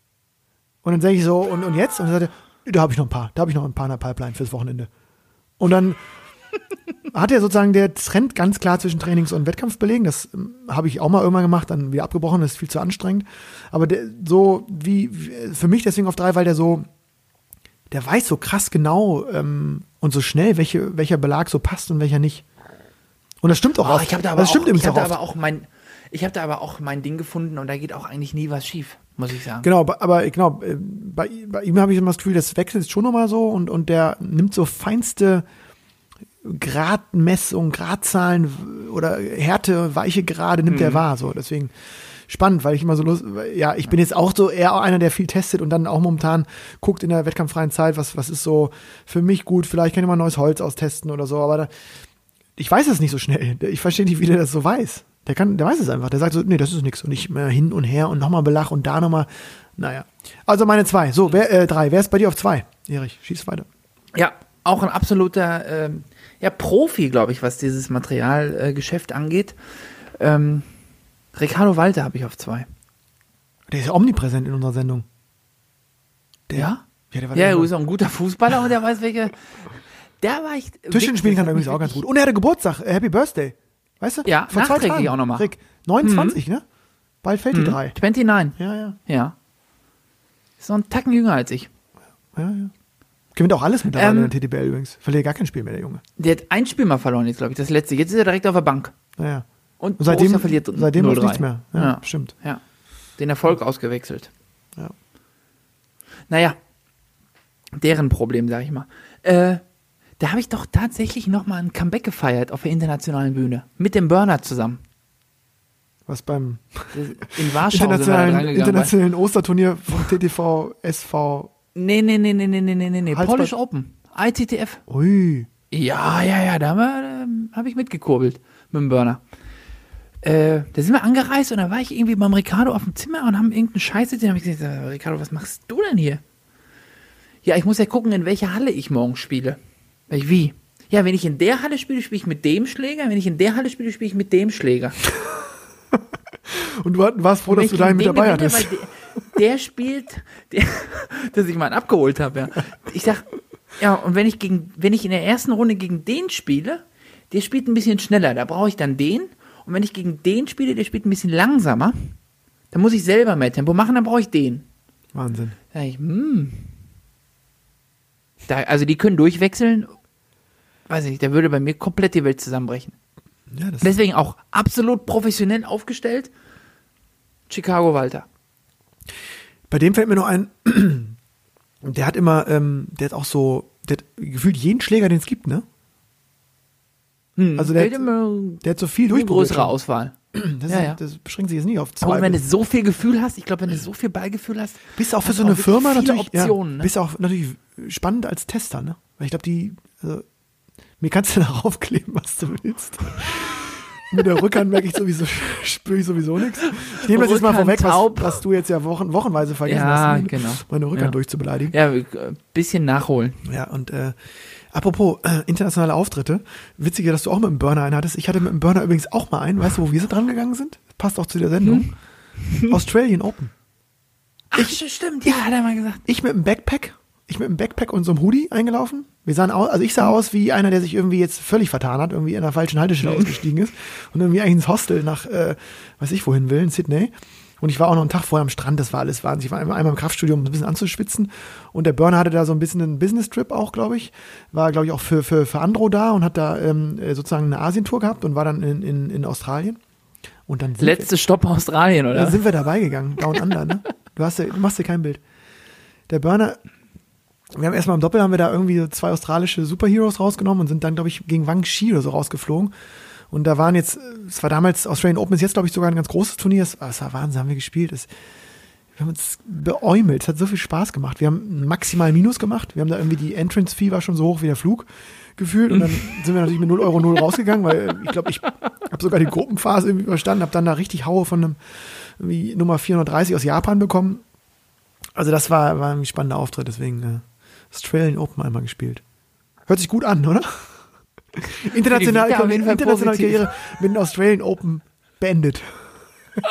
Und dann sage ich so, und, und jetzt? Und dann sagt er, da habe ich noch ein paar, da habe ich noch ein paar in der Pipeline fürs Wochenende. Und dann hat er sozusagen, der trennt ganz klar zwischen Trainings- und Wettkampfbelegen. Das ähm, habe ich auch mal irgendwann gemacht, dann wieder abgebrochen, das ist viel zu anstrengend. Aber der, so wie, für mich deswegen auf drei, weil der so, der weiß so krass genau ähm, und so schnell, welche, welcher Belag so passt und welcher nicht. Und das stimmt auch. Oh, oft. ich habe da aber das stimmt auch, ich hab da aber auch mein, ich habe da aber auch mein Ding gefunden und da geht auch eigentlich nie was schief, muss ich sagen. Genau, aber- genau, äh, bei, bei ihm habe ich immer das Gefühl, das wechselt schon nochmal so und, und der nimmt so feinste Gradmessungen, Gradzahlen oder Härte, weiche Grade nimmt er wahr. So, deswegen spannend, weil ich immer so los, ja, ich bin jetzt auch so eher einer, der viel testet und dann auch momentan guckt in der wettkampffreien Zeit, was, was ist so für mich gut, vielleicht kann ich mal neues Holz austesten oder so, aber da, ich weiß es nicht so schnell. Ich verstehe nicht, wie der das so weiß. Der kann, der weiß es einfach. Der sagt so, nee, das ist nichts. Und ich mehr hin und her und nochmal Belach und da nochmal. Naja. Also meine zwei. So, wer, äh, drei. Wer ist bei dir auf zwei? Erich, schieß weiter. Ja, auch ein absoluter ähm, ja, Profi, glaube ich, was dieses Materialgeschäft äh, angeht. Ähm, Ricardo Walter habe ich auf zwei. Der ist ja omnipräsent in unserer Sendung. Der, Ja? Ja, der war Ja, der er ist auch ein guter Fußballer und der weiß, welche. Der war echt. Tischchen spielen kann er übrigens auch ganz gut. Und er hatte Geburtstag. Äh, Happy Birthday. Weißt du? Ja, Vor zwei Tagen. auch noch mal. Rick, 29, ne? Bald fällt die drei. 29. Ja, ja. Ja. Ist noch ein Tacken jünger als ich. Ja, ja. Gewinnt auch alles mittlerweile Ähm, in der TTBL übrigens. Verliert gar kein Spiel mehr, der Junge. Der hat ein Spiel mal verloren jetzt, glaube ich, das letzte. Jetzt ist er direkt auf der Bank. Naja. Und, Und seitdem, verliert seitdem läuft 0-3. nichts mehr. Ja, Ja. stimmt. Ja. Den Erfolg ausgewechselt. Ja. Naja, deren Problem, sag ich mal. Äh, da habe ich doch tatsächlich nochmal ein Comeback gefeiert auf der internationalen Bühne. Mit dem Burner zusammen. Was beim In Warschau internationalen, internationalen Osterturnier vom TTV SV. Nee, nee, nee, nee, nee, nee, nee, nee. Polish Open. ITTF. Ui. Ja, ja, ja, da habe ähm, hab ich mitgekurbelt mit dem Burner. Äh, da sind wir angereist und da war ich irgendwie beim Ricardo auf dem Zimmer und haben irgendeinen Scheiß gesehen. Da habe ich gesagt, äh, Ricardo, was machst du denn hier? Ja, ich muss ja gucken, in welcher Halle ich morgen spiele. Ich, wie? Ja, wenn ich in der Halle spiele, spiele ich mit dem Schläger. Wenn ich in der Halle spiele, spiele ich mit dem Schläger. Und du warst froh, dass du gegen mit dabei gewinne, hattest. Der, der spielt, der, dass ich mal einen abgeholt habe, ja. Ich sag, ja, und wenn ich gegen, wenn ich in der ersten Runde gegen den spiele, der spielt ein bisschen schneller, da brauche ich dann den. Und wenn ich gegen den spiele, der spielt ein bisschen langsamer, dann muss ich selber mehr Tempo machen, dann brauche ich den. Wahnsinn. Da ich, hm. Da, also die können durchwechseln, weiß ich nicht, da würde bei mir komplett die Welt zusammenbrechen. Ja, Deswegen auch absolut professionell aufgestellt. Chicago Walter. Bei dem fällt mir noch ein, der hat immer, ähm, der hat auch so, der hat gefühlt jeden Schläger, den es gibt, ne? Hm, Also der fällt hat- immer Der hat so viel durchprobiert. größere Auswahl. Das, Ja, ja. das beschränkt sich jetzt nicht auf zwei. Aber wenn du so viel Gefühl hast, ich glaube, wenn du so viel Ballgefühl hast, bist auch für so eine Firma natürlich, Optionen. ja, ne? bist auch natürlich spannend als Tester, ne? Weil ich glaube, die, also, mir kannst du darauf kleben, was du willst. Mit der Rückhand merke ich sowieso, spüre ich sowieso nichts. Ich nehme das jetzt mal vorweg, was, was du jetzt ja wochen, wochenweise vergessen Ja, hast, genau. meine Rückhand Ja. durchzubeleidigen. Ja, ein bisschen nachholen. Ja, und äh, apropos äh, internationale Auftritte, witziger, dass du auch mit dem Burner einen hattest. Ich hatte mit dem Burner übrigens auch mal einen, weißt du, wo wir so dran gegangen sind? passt auch zu der Sendung. Australian Open. Ach, stimmt, ja, hat er mal gesagt. Ich mit einem Backpack, ich mit einem Backpack und so einem Hoodie eingelaufen. Wir sahen aus, also ich sah aus wie einer, der sich irgendwie jetzt völlig vertan hat, irgendwie in der falschen Haltestelle ausgestiegen ist und irgendwie eigentlich ins Hostel nach, äh, weiß ich wohin will, in Sydney. Und ich war auch noch einen Tag vorher am Strand, das war alles wahnsinnig. Ich war einmal, einmal im Kraftstudio, um ein bisschen anzuschwitzen. Und der Burner hatte da so ein bisschen einen Business-Trip auch, glaube ich. War, glaube ich, auch für, für, für Andro da und hat da ähm, äh, sozusagen eine Asientour gehabt und war dann in, in, in Australien. Und dann Letzte Stopp Australien, oder? dann sind wir dabei gegangen, Down Under, ne? Du, hast ja, du machst dir kein Bild. Der Burner, wir haben erstmal im Doppel haben wir da irgendwie zwei australische Superheroes rausgenommen und sind dann, glaube ich, gegen Wang Shi oder so rausgeflogen. Und da waren jetzt, es war damals Australian Open, ist jetzt, glaube ich, sogar ein ganz großes Turnier. Es war, es war Wahnsinn, haben wir gespielt. Es, wir haben uns beäumelt, es hat so viel Spaß gemacht. Wir haben maximal Minus gemacht. Wir haben da irgendwie die Entrance-Fee war schon so hoch wie der Flug gefühlt. Und dann sind wir natürlich mit 0 Euro 0 rausgegangen, weil ich glaube, ich habe sogar die Gruppenphase irgendwie überstanden, habe dann da richtig Haue von einem irgendwie Nummer 430 aus Japan bekommen. Also das war, war ein spannender Auftritt, deswegen äh, Australian Open einmal gespielt. Hört sich gut an, oder? Internationale, Vita auf jeden Fall internationale. Karriere mit dem Australian Open beendet.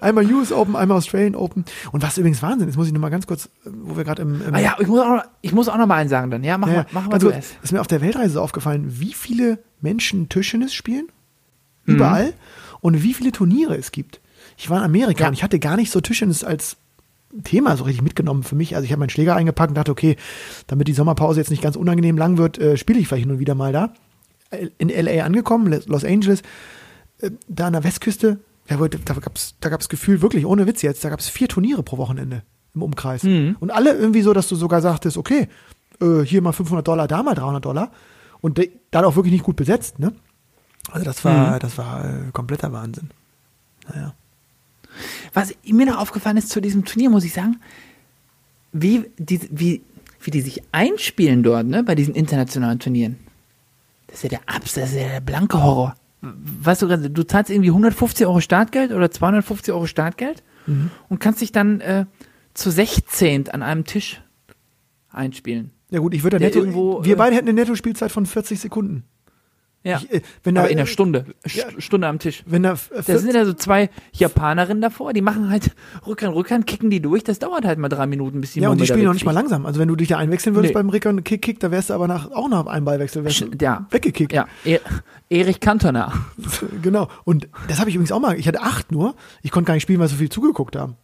einmal US Open, einmal Australian Open. Und was übrigens Wahnsinn ist, muss ich noch mal ganz kurz, äh, wo wir gerade im, im Ah ja, ich muss auch noch, ich muss auch noch mal einen sagen dann. Ja, mach ja, mal, mach mal du ist mir auf der Weltreise so aufgefallen, wie viele Menschen Tischtennis spielen. Mhm. Überall. Und wie viele Turniere es gibt. Ich war in Amerika Ja. und ich hatte gar nicht so Tischtennis als Thema so richtig mitgenommen für mich. Also ich habe meinen Schläger eingepackt und dachte, okay, damit die Sommerpause jetzt nicht ganz unangenehm lang wird, äh, spiele ich vielleicht hin und wieder mal da. In LA angekommen, Los Angeles, äh, da an der Westküste, da, da gab es da gab's Gefühl, wirklich, ohne Witz jetzt, da gab es vier Turniere pro Wochenende im Umkreis. Mhm. Und alle irgendwie so, dass du sogar sagtest, okay, äh, hier mal 500 Dollar, da mal 300 Dollar. Und dann auch wirklich nicht gut besetzt, ne? Also das war, Mhm. das war äh, kompletter Wahnsinn. Naja. Was mir noch aufgefallen ist zu diesem Turnier, muss ich sagen, wie die, wie, wie die sich einspielen dort, ne, bei diesen internationalen Turnieren. Das ist ja der Abs, das ist ja der blanke Horror. Weißt du, du zahlst irgendwie 150 Euro Startgeld oder 250 Euro Startgeld Mhm. und kannst dich dann äh, zu 16 an einem Tisch einspielen. Ja gut, ich würde netto, irgendwo, wir äh, beide hätten eine Netto-Spielzeit von 40 Sekunden. Ja. Ich, äh, wenn da, Aber in der Stunde. St ja. Stunde am Tisch. Wenn da, äh, Da 40 sind ja so zwei Japanerinnen davor, die machen halt Rückhand, Rückhand, kicken die durch. Das dauert halt mal drei Minuten, bis die ja, und die da spielen noch nicht mal langsam. Also wenn du dich da einwechseln würdest Nee. beim Rick und Kick, Kick, da wärst du aber nach, auch nach einem Ballwechsel ja. weggekickt. Ja, e Erich Cantona. genau. Und das habe ich übrigens auch mal. Ich hatte acht nur. Ich konnte gar nicht spielen, weil so viel zugeguckt haben.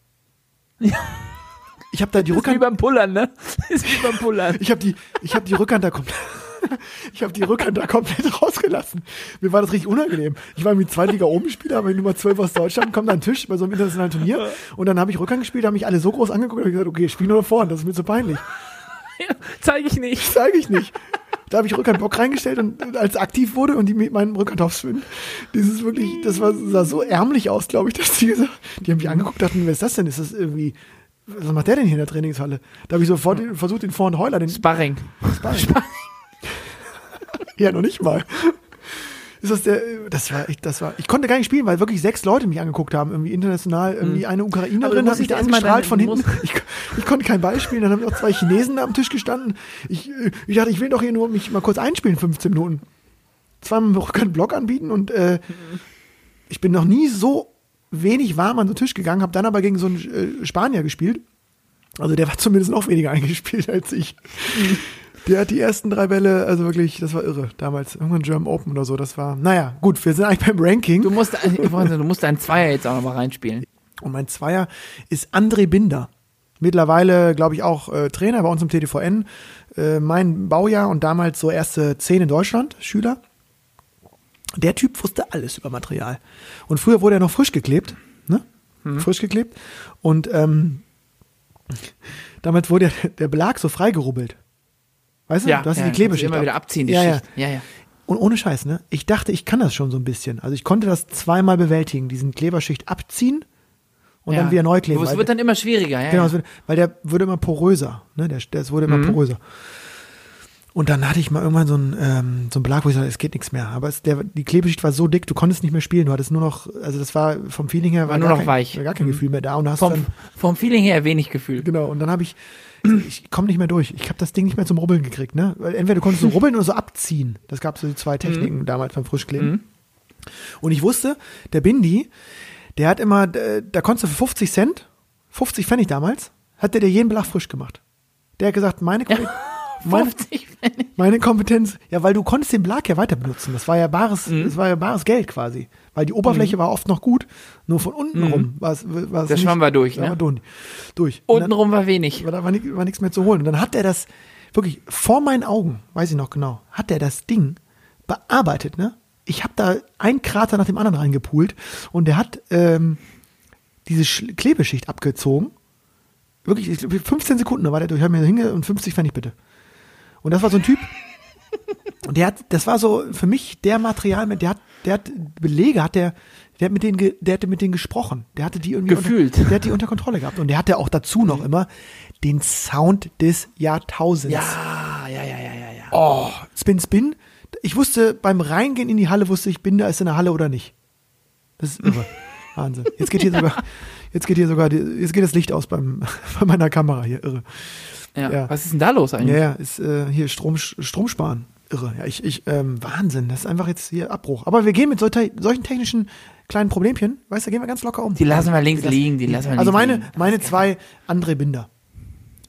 Ich habe da die Das ist wie Rückhand, beim Pullern, ne? Ist wie beim Pullern. ich habe die, ich habe die Rückhand da komplett, ich habe die Rückhand da komplett rausgelassen. Mir war das richtig unangenehm. Ich war mit Zweitliga oben Spieler, aber Nummer 12 aus Deutschland, kommt an den Tisch bei so einem internationalen Turnier und dann habe ich Rückhand gespielt, haben mich alle so groß angeguckt und gesagt, okay, spiel nur vorne, das ist mir zu peinlich. Zeige ich nicht. Zeige ich nicht. Da habe ich Rückhandblock reingestellt und als aktiv wurde und die mit meinem Rückhand aufschwimmen. Dieses wirklich, das war, sah so ärmlich aus, glaube ich, dass die gesagt, die haben mich angeguckt, dachten, wer ist das denn? Ist das irgendwie, was macht der denn hier in der Trainingshalle? Da habe ich sofort versucht, den Vor- und Heuler, den Sparring. Ja noch nicht mal. Ist das der, das war, ich, das war, ich konnte gar nicht spielen, weil wirklich sechs Leute mich angeguckt haben, irgendwie international, irgendwie eine Aber du Ukrainerin hat mich da angestrahlt von hinten. Ich, ich konnte kein Ball spielen, dann haben noch zwei Chinesen da am Tisch gestanden. Ich, ich dachte, ich will doch hier nur mich mal kurz einspielen, 15 Minuten. Zweimal auch keinen Block anbieten und äh, ich bin noch nie so wenig warm an den Tisch gegangen, habe dann aber gegen so einen äh, Spanier gespielt. Also der war zumindest noch weniger eingespielt als ich. Der hat die ersten drei Bälle, also wirklich, das war irre. Damals, irgendwann German Open oder so, das war, naja, gut, wir sind eigentlich beim Ranking. Du musst, sagen, du musst deinen Zweier jetzt auch nochmal reinspielen. Und mein Zweier ist André Binder. Mittlerweile, glaube ich, auch äh, Trainer bei uns im TTVN. Äh, mein Baujahr und damals so erste zehn in Deutschland, Schüler. Der Typ wusste alles über Material. Und früher wurde er noch frisch geklebt, ne? Frisch geklebt. Und ähm, damit wurde der Belag so freigerubbelt. Weißt du, Ja, du hast ja, die Klebeschicht. immer ab. wieder abziehen, die ja, Schicht. Ja, ja. Und ohne Scheiß, ne? Ich dachte, ich kann das schon so ein bisschen. Also ich konnte das zweimal bewältigen, diesen Kleberschicht abziehen und ja. dann wieder neu kleben. Es wird dann immer schwieriger, ja. Genau, ja. wird, weil der würde immer poröser. Ne? Der, der, wurde immer Mhm. poröser. Und dann hatte ich mal irgendwann so einen, ähm, so einen Belag, wo ich sagte, es geht nichts mehr. Aber es, der, die Klebeschicht war so dick, du konntest nicht mehr spielen. Du hattest nur noch, also das war vom Feeling her, War nur gar noch kein, weich. War gar kein Mhm. Gefühl mehr da. Und hast vom, dann, vom Feeling her wenig Gefühl. genau, und dann habe ich, ich komme nicht mehr durch. Ich habe das Ding nicht mehr zum Rubbeln gekriegt. Ne? Weil entweder du konntest so rubbeln oder so abziehen. Das gab so die zwei Techniken damals beim Frischkleben. Mhm. Und ich wusste, der Bindi, der hat immer, äh, da konntest du für 50 Cent, 50 Pfennig damals, hat der dir jeden Belag frisch gemacht. Der hat gesagt, meine, Kom- meine, 50 Pfennig. meine Kompetenz, ja, weil du konntest den Belag ja weiter benutzen. Das war ja bares, Mhm. das war ja bares Geld quasi. Weil die Oberfläche war oft noch gut, nur von unten rum war es, war nicht, schwamm war durch, da ne? war durch. durch. Und dann- Untenrum war wenig. aber da war, war nichts mehr zu holen. Und dann hat er das wirklich vor meinen Augen, weiß ich noch genau, hat er das Ding bearbeitet, ne? Ich habe da einen Krater nach dem anderen reingepult und der hat ähm, diese Sch- Klebeschicht abgezogen. Wirklich, ich glaub, 15 Sekunden, da war der durch, hab mir hinge und 50 Pfennig bitte. Und das war so ein Typ, und der hat, das war so für mich der Material, der hat, der hat Belege, hat der, der hat mit denen, der hatte mit denen gesprochen, der hatte die irgendwie Gefühlt. Unter, der hat die unter Kontrolle gehabt und der hatte auch dazu noch immer den Sound des Jahrtausends. Ja, ja, ja, ja, ja, ja. Oh, Spin Spin. Ich wusste beim Reingehen in die Halle wusste ich, bin da ist in der Halle oder nicht. Das ist irre. Wahnsinn. Jetzt geht hier sogar, jetzt geht hier sogar, jetzt geht das Licht aus beim, bei meiner Kamera hier. Irre. Ja. Ja. Was ist denn da los eigentlich? Ja, ja, ist äh, hier Strom, Strom sparen. Irre. Ja, ich, ich, ähm, Wahnsinn. Das ist einfach jetzt hier Abbruch. Aber wir gehen mit solcher, solchen technischen kleinen Problemchen, weißt du, gehen wir ganz locker um. Die lassen wir links Die liegen, die lassen wir Also links meine, liegen. meine zwei André Binder.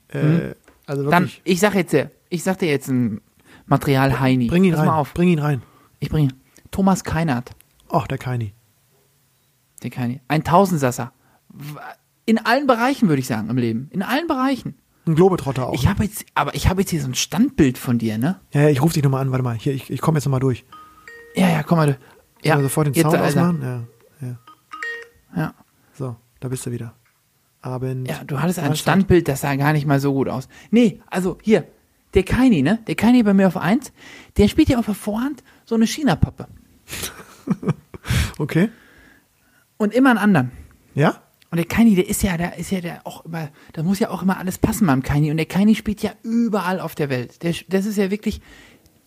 Äh, Also Dann, wirklich. ich sag jetzt, dir- ich sag dir jetzt ein Material Heini. bring ihn Pass rein. mal auf. Bring ihn rein. Ich bringe Thomas Keinert. Ach, der Keini. Der Keini. Ein Tausendsasser. In allen Bereichen, würde ich sagen, im Leben. In allen Bereichen. Ein Globetrotter auch. Ich ne? habe jetzt, aber ich habe jetzt hier so ein Standbild von dir, ne? Ja, ja, ich rufe dich nochmal an. Warte mal. Hier, ich, ich komme jetzt nochmal durch. Ja, ja, komm mal. du- Ja, Sollen wir sofort den jetzt, Sound Alter. ausmachen? Ja, ja. Ja. So, da bist du wieder. Abend. Ja, du hattest ein. Standbild, das sah gar nicht mal so gut aus. Nee, also hier, der Kaini, ne? Der Kaini bei mir auf 1, der spielt ja auf der Vorhand so eine China-Pappe. Okay. Und immer einen anderen. Ja? Und der Kaini, der ist ja, der ist ja der auch immer, da muss ja auch immer alles passen beim Kaini. Und der Kaini spielt ja überall auf der Welt. Der, das ist ja wirklich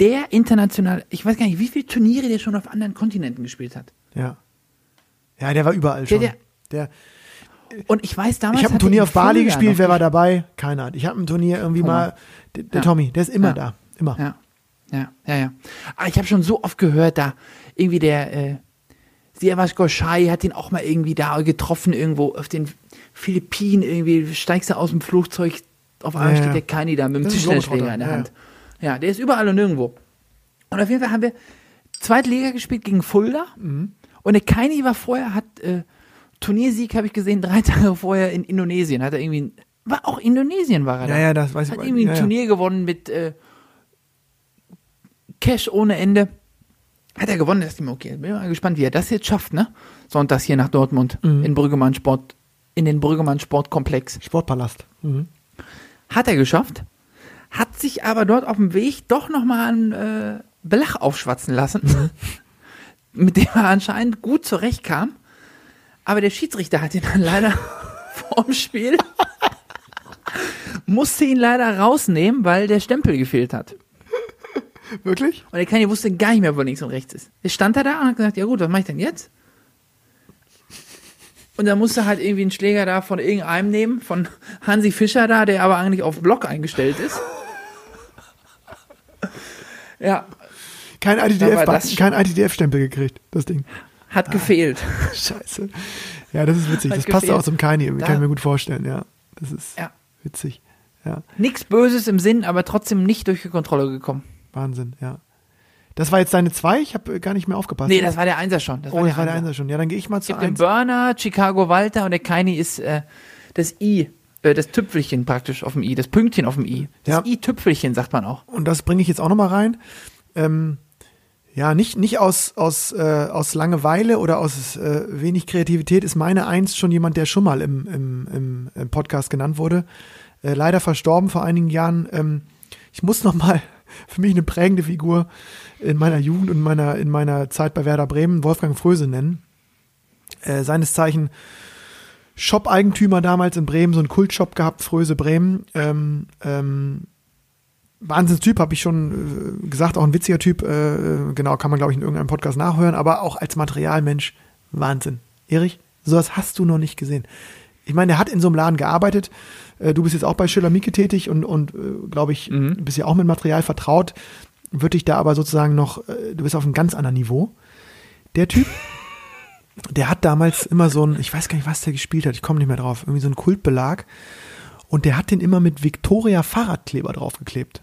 der international, ich weiß gar nicht, wie viele Turniere der schon auf anderen Kontinenten gespielt hat. Ja. Ja, der war überall schon. Der- Der, Und ich weiß damals. ich habe ein er Turnier auf Bali Fulda gespielt, wer war dabei? Keiner. Ich habe ein Turnier irgendwie Guck mal. mal. Der, der Ja. Tommy, der ist immer Ja. da. Immer. Ja, ja, ja, ja. Aber ich habe schon so oft gehört, da irgendwie der äh, Siavash Goshai hat ihn auch mal irgendwie da getroffen, irgendwo auf den Philippinen, irgendwie steigst du aus dem Flugzeug, auf einmal Ja, steht ja. der Kaini da mit dem Tischtennisschläger in der Hand. Ja. der ist überall und nirgendwo. Und auf jeden Fall haben wir zweite Liga gespielt gegen Fulda. Mhm. Und der Kaini war vorher, hat äh, Turniersieg, habe ich gesehen, drei Tage vorher in Indonesien. Hat er irgendwie, war auch Indonesien war er Ja, da. ja, das weiß ich. Hat irgendwie ein ja, ja. Turnier gewonnen mit äh, Cash ohne Ende. Hat er gewonnen, das ist ihm okay. Bin mal gespannt, wie er das jetzt schafft, ne? Sonntags hier nach Dortmund Mhm. in Brüggemann Sport, in den Brüggemann Sportkomplex. Sportpalast. Mhm. Hat er geschafft, hat sich aber dort auf dem Weg doch nochmal einen äh, Belach aufschwatzen lassen, Mhm. mit dem er anscheinend gut zurechtkam. Aber der Schiedsrichter hat ihn dann leider vorm Spiel, musste ihn leider rausnehmen, weil der Stempel gefehlt hat. Wirklich? Und der Kleine wusste gar nicht mehr, wo links und rechts ist. Jetzt stand er da und hat gesagt, ja gut, was mache ich denn jetzt? Und dann musste halt irgendwie einen Schläger da von irgendeinem nehmen, von Hansi Fischer da, der aber eigentlich auf Block eingestellt ist. Ja, Kein war ITDF, ITDF-Stempel gekriegt, das Ding. hat gefehlt. Scheiße. Ja, das ist witzig. Hat Das passt gefehlt. auch zum. Da- Kann ich mir gut vorstellen, ja. Das ist Ja. witzig. Ja, Nichts Böses im Sinn, aber trotzdem nicht durch die Kontrolle gekommen. Wahnsinn, ja. Das war jetzt deine zwei? Ich habe gar nicht mehr aufgepasst. Nee, das war der Einser schon. Das oh, das war der Einser schon. Ja, dann gehe ich mal zu gibt den. Burner, Chicago Walter und der Keini ist äh, das I, äh, das Tüpfelchen praktisch auf dem I, das Pünktchen auf dem I. Das Ja. I-Tüpfelchen sagt man auch. Und das bringe ich jetzt auch nochmal rein. Ähm, ja, nicht, nicht aus, aus, äh, aus Langeweile oder aus äh, wenig Kreativität ist meine Eins schon jemand, der schon mal im, im, im, im Podcast genannt wurde. Äh, leider verstorben vor einigen Jahren. Ähm, ich muss nochmal für mich eine prägende Figur in meiner Jugend und in meiner, in meiner Zeit bei Werder Bremen, Wolfgang Fröse nennen. Äh, seines Zeichen Shop-Eigentümer damals in Bremen, so einen Kultshop gehabt, Fröse Bremen. Ähm, ähm, Wahnsinnstyp, habe ich schon äh, gesagt, auch ein witziger Typ. Äh, genau, kann man, glaube ich, in irgendeinem Podcast nachhören, aber auch als Materialmensch Wahnsinn. Erich, sowas hast du noch nicht gesehen. Ich meine, er hat in so einem Laden gearbeitet. Äh, du bist jetzt auch bei Schiller Mieke tätig und, und äh, glaube ich, bist ja auch mit Material vertraut. Wird dich da aber sozusagen noch, äh, du bist auf einem ganz anderen Niveau. Der Typ, der hat damals immer so ein, ich weiß gar nicht, was der gespielt hat, ich komme nicht mehr drauf, irgendwie so ein Kultbelag. Und der hat den immer mit Victoria Fahrradkleber draufgeklebt.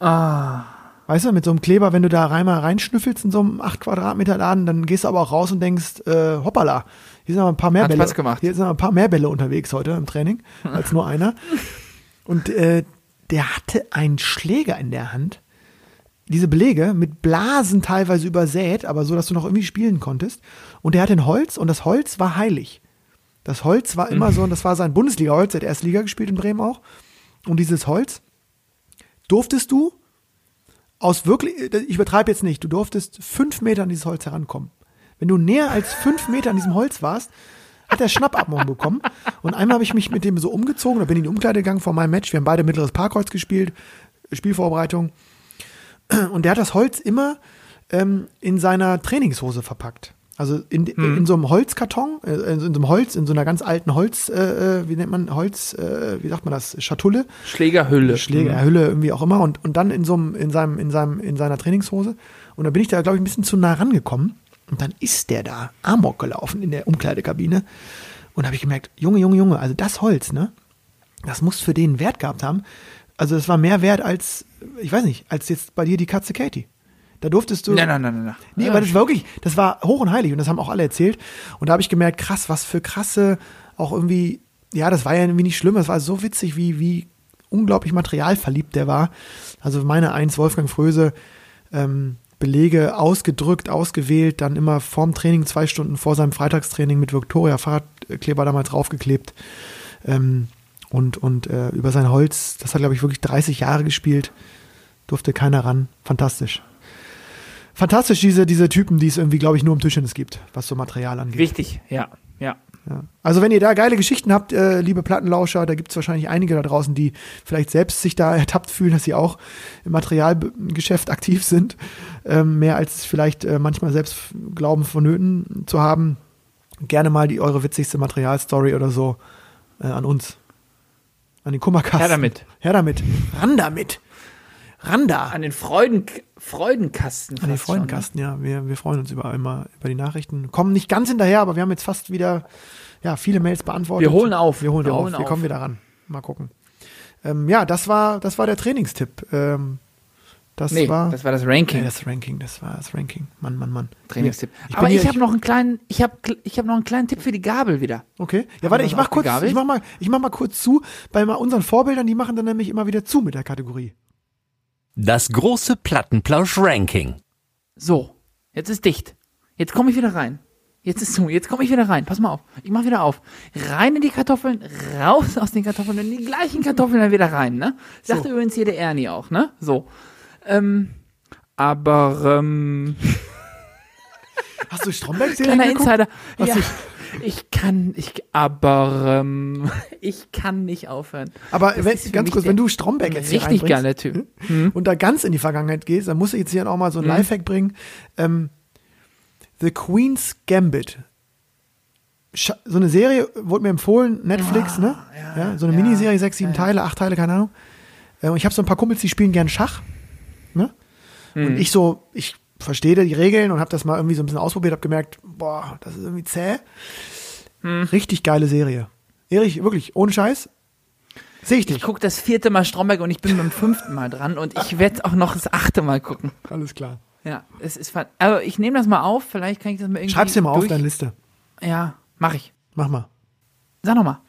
Ah. Weißt du, mit so einem Kleber, wenn du da einmal reinschnüffelst in so einem 8 Quadratmeter Laden, dann gehst du aber auch raus und denkst, äh, hoppala, hier sind aber ein paar mehr Hat Bälle. Spaß gemacht. Hier sind aber ein paar mehr Bälle unterwegs heute im Training, als nur einer. Und äh, der hatte einen Schläger in der Hand. Diese Belege mit Blasen teilweise übersät, aber so, dass du noch irgendwie spielen konntest. Und der hatte ein Holz und das Holz war heilig. Das Holz war immer so, und das war sein Bundesliga-Holz, der hat erst Liga gespielt in Bremen auch. Und dieses Holz durftest du aus wirklich, ich übertreibe jetzt nicht, du durftest fünf Meter an dieses Holz herankommen. Wenn du näher als fünf Meter an diesem Holz warst, hat er Schnappatmung bekommen. Und einmal habe ich mich mit dem so umgezogen, da bin ich in die Umkleide gegangen vor meinem Match. Wir haben beide mittleres Parkholz gespielt, Spielvorbereitung. Und der hat das Holz immer ähm, in seiner Trainingshose verpackt. Also in, in so einem Holzkarton, äh, in so einem Holz, in so einer ganz alten Holz, äh, äh, wie nennt man Holz, äh, wie sagt man das, Schatulle. Schlägerhülle. Schlägerhülle, irgendwie auch immer. Und, und dann in so einem, in seinem, in seinem, in seiner Trainingshose. Und da bin ich da, glaube ich, ein bisschen zu nah rangekommen. Und dann ist der da Amok gelaufen in der Umkleidekabine. Und habe ich gemerkt, Junge, Junge, Junge, also das Holz, ne? Das muss für den Wert gehabt haben. Also es war mehr wert als, ich weiß nicht, als jetzt bei dir die Katze Katie. Da durftest du. Nein, nein, nein, nein. nein. Nee, aber das war wirklich, das war hoch und heilig und das haben auch alle erzählt. Und da habe ich gemerkt, krass, was für krasse, auch irgendwie, ja, das war ja irgendwie nicht schlimm, es war so witzig, wie, wie unglaublich materialverliebt der war. Also meine Eins, Wolfgang Fröse, ähm, Belege ausgedrückt, ausgewählt, dann immer vorm Training, zwei Stunden vor seinem Freitagstraining mit Victoria Fahrradkleber damals draufgeklebt. Ähm, und und äh, über sein Holz, das hat, glaube ich, wirklich 30 Jahre gespielt, durfte keiner ran. Fantastisch. Fantastisch, diese, diese Typen, die es irgendwie, glaube ich, nur im Tischtennis gibt, was so Material angeht. Wichtig, ja, ja. Also wenn ihr da geile Geschichten habt, äh, liebe Plattenlauscher, da gibt es wahrscheinlich einige da draußen, die vielleicht selbst sich da ertappt fühlen, dass sie auch im Materialgeschäft aktiv sind, ähm, mehr als vielleicht äh, manchmal selbst glauben vonnöten zu haben. Gerne mal die eure witzigste Materialstory oder so äh, an uns. An den Kummerkasten. Her damit. Her damit. Ran damit. Ran da. An den Freuden, Freudenkasten. An den schon, ne? Freudenkasten, ja. Wir, wir freuen uns über immer über die Nachrichten. Kommen nicht ganz hinterher, aber wir haben jetzt fast wieder ja, viele Mails beantwortet. Wir holen auf. Wir holen Wir auf. holen wir auf. kommen wieder ran. Mal gucken. Ähm, ja, das war, das war der Trainingstipp. Ähm, das Nee, war das war das Ranking. Nee, das Ranking, das war das Ranking. Mann, Mann, Mann. Trainingstipp. Ich Aber hier- ich habe noch einen kleinen, ich habe ich hab noch einen kleinen Tipp für die Gabel wieder. Okay. Ja, warte, wir ich mach kurz, ich mach mal, ich mach mal kurz zu. Bei mal unseren Vorbildern, die machen dann nämlich immer wieder zu mit der Kategorie. Das große Plattenplausch-Ranking. So, jetzt ist dicht. Jetzt komme ich wieder rein. Jetzt ist zu. Jetzt komme ich wieder rein. Pass mal auf. Ich mache wieder auf. Rein in die Kartoffeln, raus aus den Kartoffeln, in die gleichen Kartoffeln dann wieder rein, ne? Sagte übrigens hier der Ernie auch, ne? So. Ähm, aber, ähm, Hast du stromberg kleiner Insider. Hast Ja, du- ich kann, ich, aber, ähm, ich kann nicht aufhören. Aber wenn, ganz kurz, wenn du Stromberg jetzt hier Richtig reinbringst, geiler Typ. und da ganz in die Vergangenheit gehst, dann muss ich jetzt hier auch mal so ein Lifehack bringen. Ähm, The Queen's Gambit. So eine Serie wurde mir empfohlen, Netflix, ne? Ja, so eine Ah, ja, Miniserie, sechs, sieben Teile, acht Teile, keine Ahnung. Äh, Und ich habe so ein paar Kumpels, die spielen gern Schach. Ne? Mhm. Und ich so, ich verstehe die Regeln und habe das mal irgendwie so ein bisschen ausprobiert, habe gemerkt, boah, das ist irgendwie zäh. Mhm. Richtig geile Serie. Erich, wirklich, ohne Scheiß. Sehe ich Ich dich. gucke das vierte Mal Stromberg und ich bin beim fünften Mal dran und ich werde auch noch das achte Mal gucken. Alles klar. Ja, es ist ver- aber ich nehme das mal auf, vielleicht kann ich das mal irgendwie Schreib's dir mal auf durch- deine Liste. Ja, mach ich. Mach mal. Sag noch mal.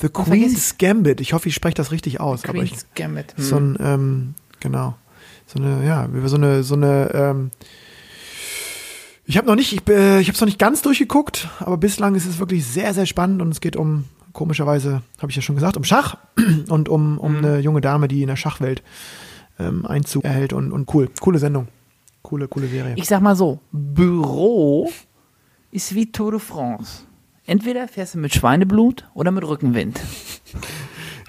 The Queen's Gambit. Ich hoffe, ich spreche das richtig aus. ich, Queen's Gambit. Hm. so ein, ähm, genau. So eine, ja, wir so eine, so eine, ähm, ich habe noch nicht, ich, äh, ich habe es noch nicht ganz durchgeguckt, aber bislang ist es wirklich sehr, sehr spannend und es geht um, komischerweise, habe ich ja schon gesagt, um Schach und um, um Mhm. eine junge Dame, die in der Schachwelt ähm, Einzug erhält und, und cool, coole Sendung, coole, coole Serie. Ich sag mal so, Büro ist wie Tour de France. Entweder fährst du mit Schweineblut oder mit Rückenwind.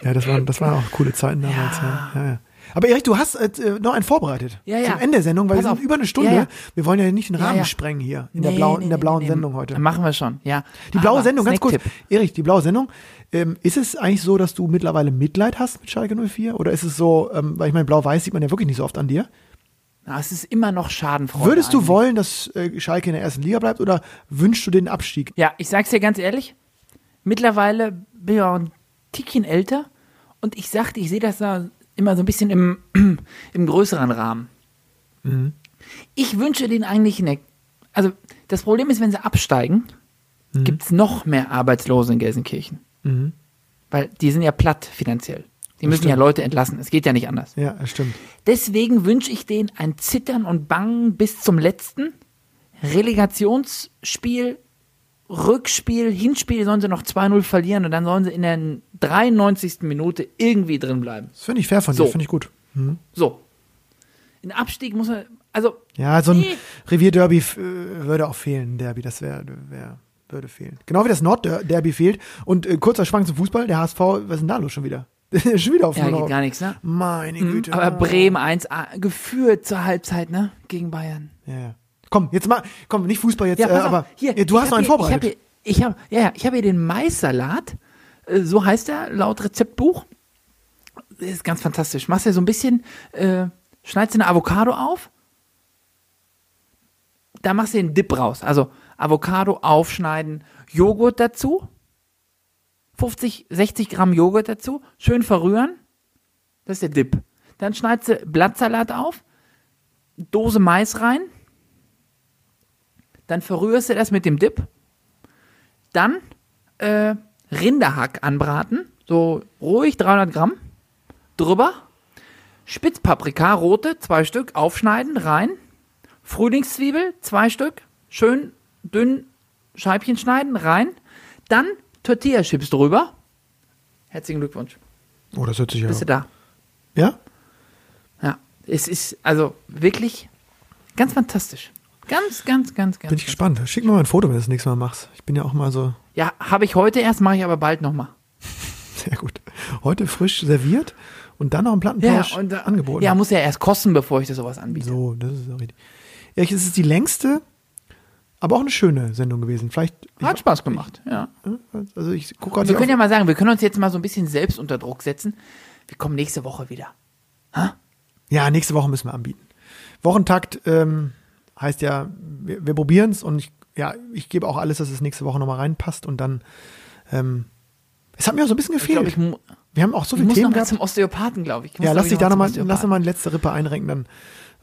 ja, das waren, das waren auch coole Zeiten damals. Ja. Ja, ja. Aber Erik, du hast äh, noch einen vorbereitet. Ja, ja. Zum Ende der Sendung, weil Pass wir sind auf. über eine Stunde. Ja, ja. Wir wollen ja nicht den Rahmen ja. sprengen hier in der Nee, blauen, nee, in der nee, blauen nee, Sendung heute. Machen wir schon, ja. Die blaue Aber Sendung, ganz kurz. Erich, die blaue Sendung. Ähm, ist es eigentlich so, dass du mittlerweile Mitleid hast mit Schalke 04? Oder ist es so, ähm, weil ich meine, blau-weiß sieht man ja wirklich nicht so oft an dir? Na, es ist immer noch Schadenfreude. Würdest du eigentlich. wollen, dass äh, Schalke in der ersten Liga bleibt oder wünschst du den Abstieg? Ja, ich sag's dir ganz ehrlich. Mittlerweile bin ich auch ein Tickchen älter und ich sagte, ich sehe das da immer so ein bisschen im, im größeren Rahmen. Ich wünsche denen eigentlich eine. Also, das Problem ist, wenn sie absteigen, gibt's noch mehr Arbeitslose in Gelsenkirchen. Weil die sind ja platt finanziell. Die müssen ja. Leute entlassen. Es geht ja nicht anders. Ja, das stimmt. Deswegen wünsche ich denen ein Zittern und Bangen bis zum letzten. Relegationsspiel, Rückspiel, Hinspiel sollen sie noch 2-0 verlieren und dann sollen sie in der 93. Minute irgendwie drin bleiben. Das finde ich fair von So. dir, finde ich gut. So. Ein Abstieg muss man, also, Ja, so ein Nee. Revierderby äh, würde auch fehlen, Derby, das wäre, wär, würde fehlen. Genau wie das Nordderby fehlt. Und äh, kurzer Schwank zum Fußball, der HSV, was ist denn da los schon wieder? schon wieder auf ja, geht gar nichts, ne? Meine Güte. Aber. Bremen 1A, geführt zur Halbzeit, ne? Gegen Bayern. Ja, ja. Komm, jetzt mal, komm, nicht Fußball jetzt, Ja, äh, aber hier, ja, du hast noch hab einen hier- vorbereitet. Ich habe ja, ja, ich habe hier den Maissalat, äh, so heißt er laut Rezeptbuch. Das ist ganz fantastisch. Machst du so ein bisschen, äh, schneidest du eine Avocado auf, da machst du den Dip raus. Also Avocado aufschneiden, Joghurt dazu, 50, 60 Gramm Joghurt dazu, schön verrühren. Das ist der Dip. Dann schneidest du Blattsalat auf, Dose Mais rein, dann verrührst du das mit dem Dip. Dann äh, Rinderhack anbraten, so ruhig 300 Gramm. Drüber. Spitzpaprika, rote, zwei Stück, aufschneiden, rein. Frühlingszwiebel, zwei Stück, schön dünn Scheibchen schneiden, rein. Dann Tortilla-Chips drüber. Herzlichen Glückwunsch. Oh, das hört sich ja. Bist du da? Ja? Ja. Es ist also wirklich ganz fantastisch. Ganz, ganz, ganz, ganz. Bin ich gespannt. Schick mir mal ein Foto, wenn du das nächste Mal machst. Ich bin ja auch mal so, Ja, habe ich heute erst, mache ich aber bald nochmal. sehr gut. Heute frisch serviert und dann noch ein Ja, Plattenplausch und, äh, angeboten. ja, muss ja erst kosten, bevor ich dir sowas anbiete. So, das ist auch richtig. Ja, es ist die längste, aber auch eine schöne Sendung gewesen. Vielleicht, Hat Spaß gemacht, ja. ich, also ich gucke gerade Wir können ja auf, mal sagen, wir können uns jetzt mal so ein bisschen selbst unter Druck setzen. Wir kommen nächste Woche wieder. ja, nächste Woche müssen wir anbieten. Wochentakt ähm, heißt ja, wir, wir probieren es und ich, ja, ich gebe auch alles, dass es nächste Woche nochmal reinpasst und dann, ähm, es hat mir auch so ein bisschen Ich gefehlt. ich, mu wir haben auch so ich viele muss Themen noch mal zum Osteopathen, glaube ich. ich. muss, Ja, glaub lass ich, dich da nochmal, lass mal eine letzte Rippe einrenken,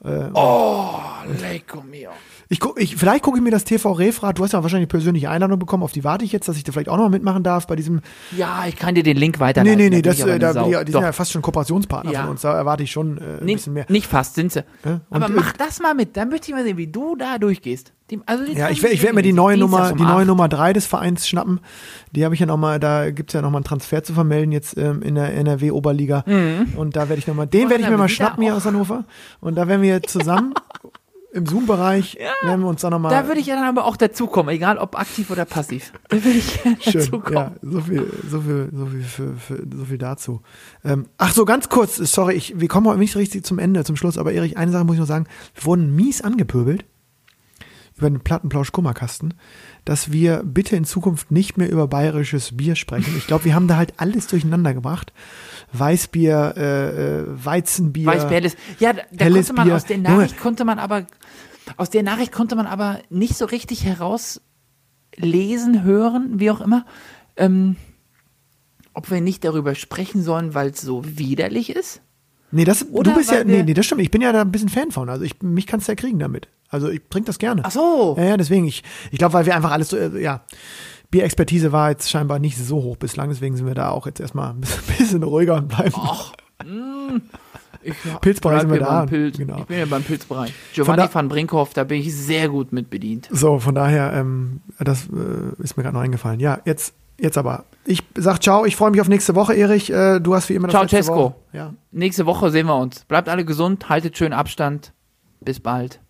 dann. Oh, lecco mio. Ich guck, ich, vielleicht gucke ich mir das TV Refrat, du hast ja wahrscheinlich persönliche Einladung bekommen, auf die warte ich jetzt, dass ich da vielleicht auch nochmal mitmachen darf bei diesem. Ja, ich kann dir den Link Nee, weiterleiten. nee, nee, da bin das, äh, da, die, die sind ja fast schon Kooperationspartner Ja. von uns, da erwarte ich schon äh, ein Nee, bisschen mehr. Nicht fast sind sie. Ja, und, Aber äh, mach das mal mit. Dann möchte ich mal sehen, wie du da durchgehst. Also Ja, ich, werde ich sich werd mir die neue Nummer, um die neue. Nummer drei des Vereins schnappen. Die habe ich ja nochmal, da gibt's ja nochmal einen Transfer zu vermelden jetzt ähm, in der NRW-Oberliga. Und da werde ich nochmal, den werde ich mir mal schnappen hier aus Hannover. Und da werden wir zusammen im Zoom-Bereich, werden wir uns dann nochmal. Da würde ich ja dann aber auch dazukommen, egal ob aktiv oder passiv. Da würde ich Schön, dazukommen. ja, so viel, so viel, so viel, für, für, so viel dazu. Ähm, ach so, ganz kurz, sorry, ich, wir kommen heute nicht richtig zum Ende, zum Schluss, aber Erich, eine Sache muss ich noch sagen, wir wurden mies angepöbelt über den Plattenplausch-Kummerkasten, dass wir bitte in Zukunft nicht mehr über bayerisches Bier sprechen. Ich glaube, wir haben da halt alles durcheinander gebracht. Weißbier, äh, äh, Weizenbier. Weißbier, helles. Ja, da, konnte man Bier. aus Junge. Nachricht konnte man aber aus der Nachricht konnte man aber nicht so richtig herauslesen, hören, wie auch immer, ähm, ob wir nicht darüber sprechen sollen, weil es so widerlich ist. Nee, das, Oder du bist ja, nee, nee, das stimmt. Ich bin ja da ein bisschen Fan von. Also ich, mich kannst du ja kriegen damit. Also ich trinke das gerne. Ach so. Ja, ja, deswegen. Ich, ich glaube, weil wir einfach alles so, äh, ja, Bierexpertise war jetzt scheinbar nicht so hoch bislang, deswegen sind wir da auch jetzt erstmal ein bisschen, ruhiger und bleiben. Ach, mm, Pilzbereich sind wir da. Pilz. Genau. Ich bin ja beim Pilzbereich. Giovanni van Brinkhoff, da bin ich sehr gut mit bedient. So, von daher, ähm, das äh, ist mir gerade noch eingefallen. Ja, jetzt, jetzt aber. Ich sag ciao, ich freue mich auf nächste Woche, Erich. Äh, du hast wie immer das Ciao, Cesco. Wort. Ja. Nächste Woche sehen wir uns. Bleibt alle gesund, haltet schön Abstand. Bis bald.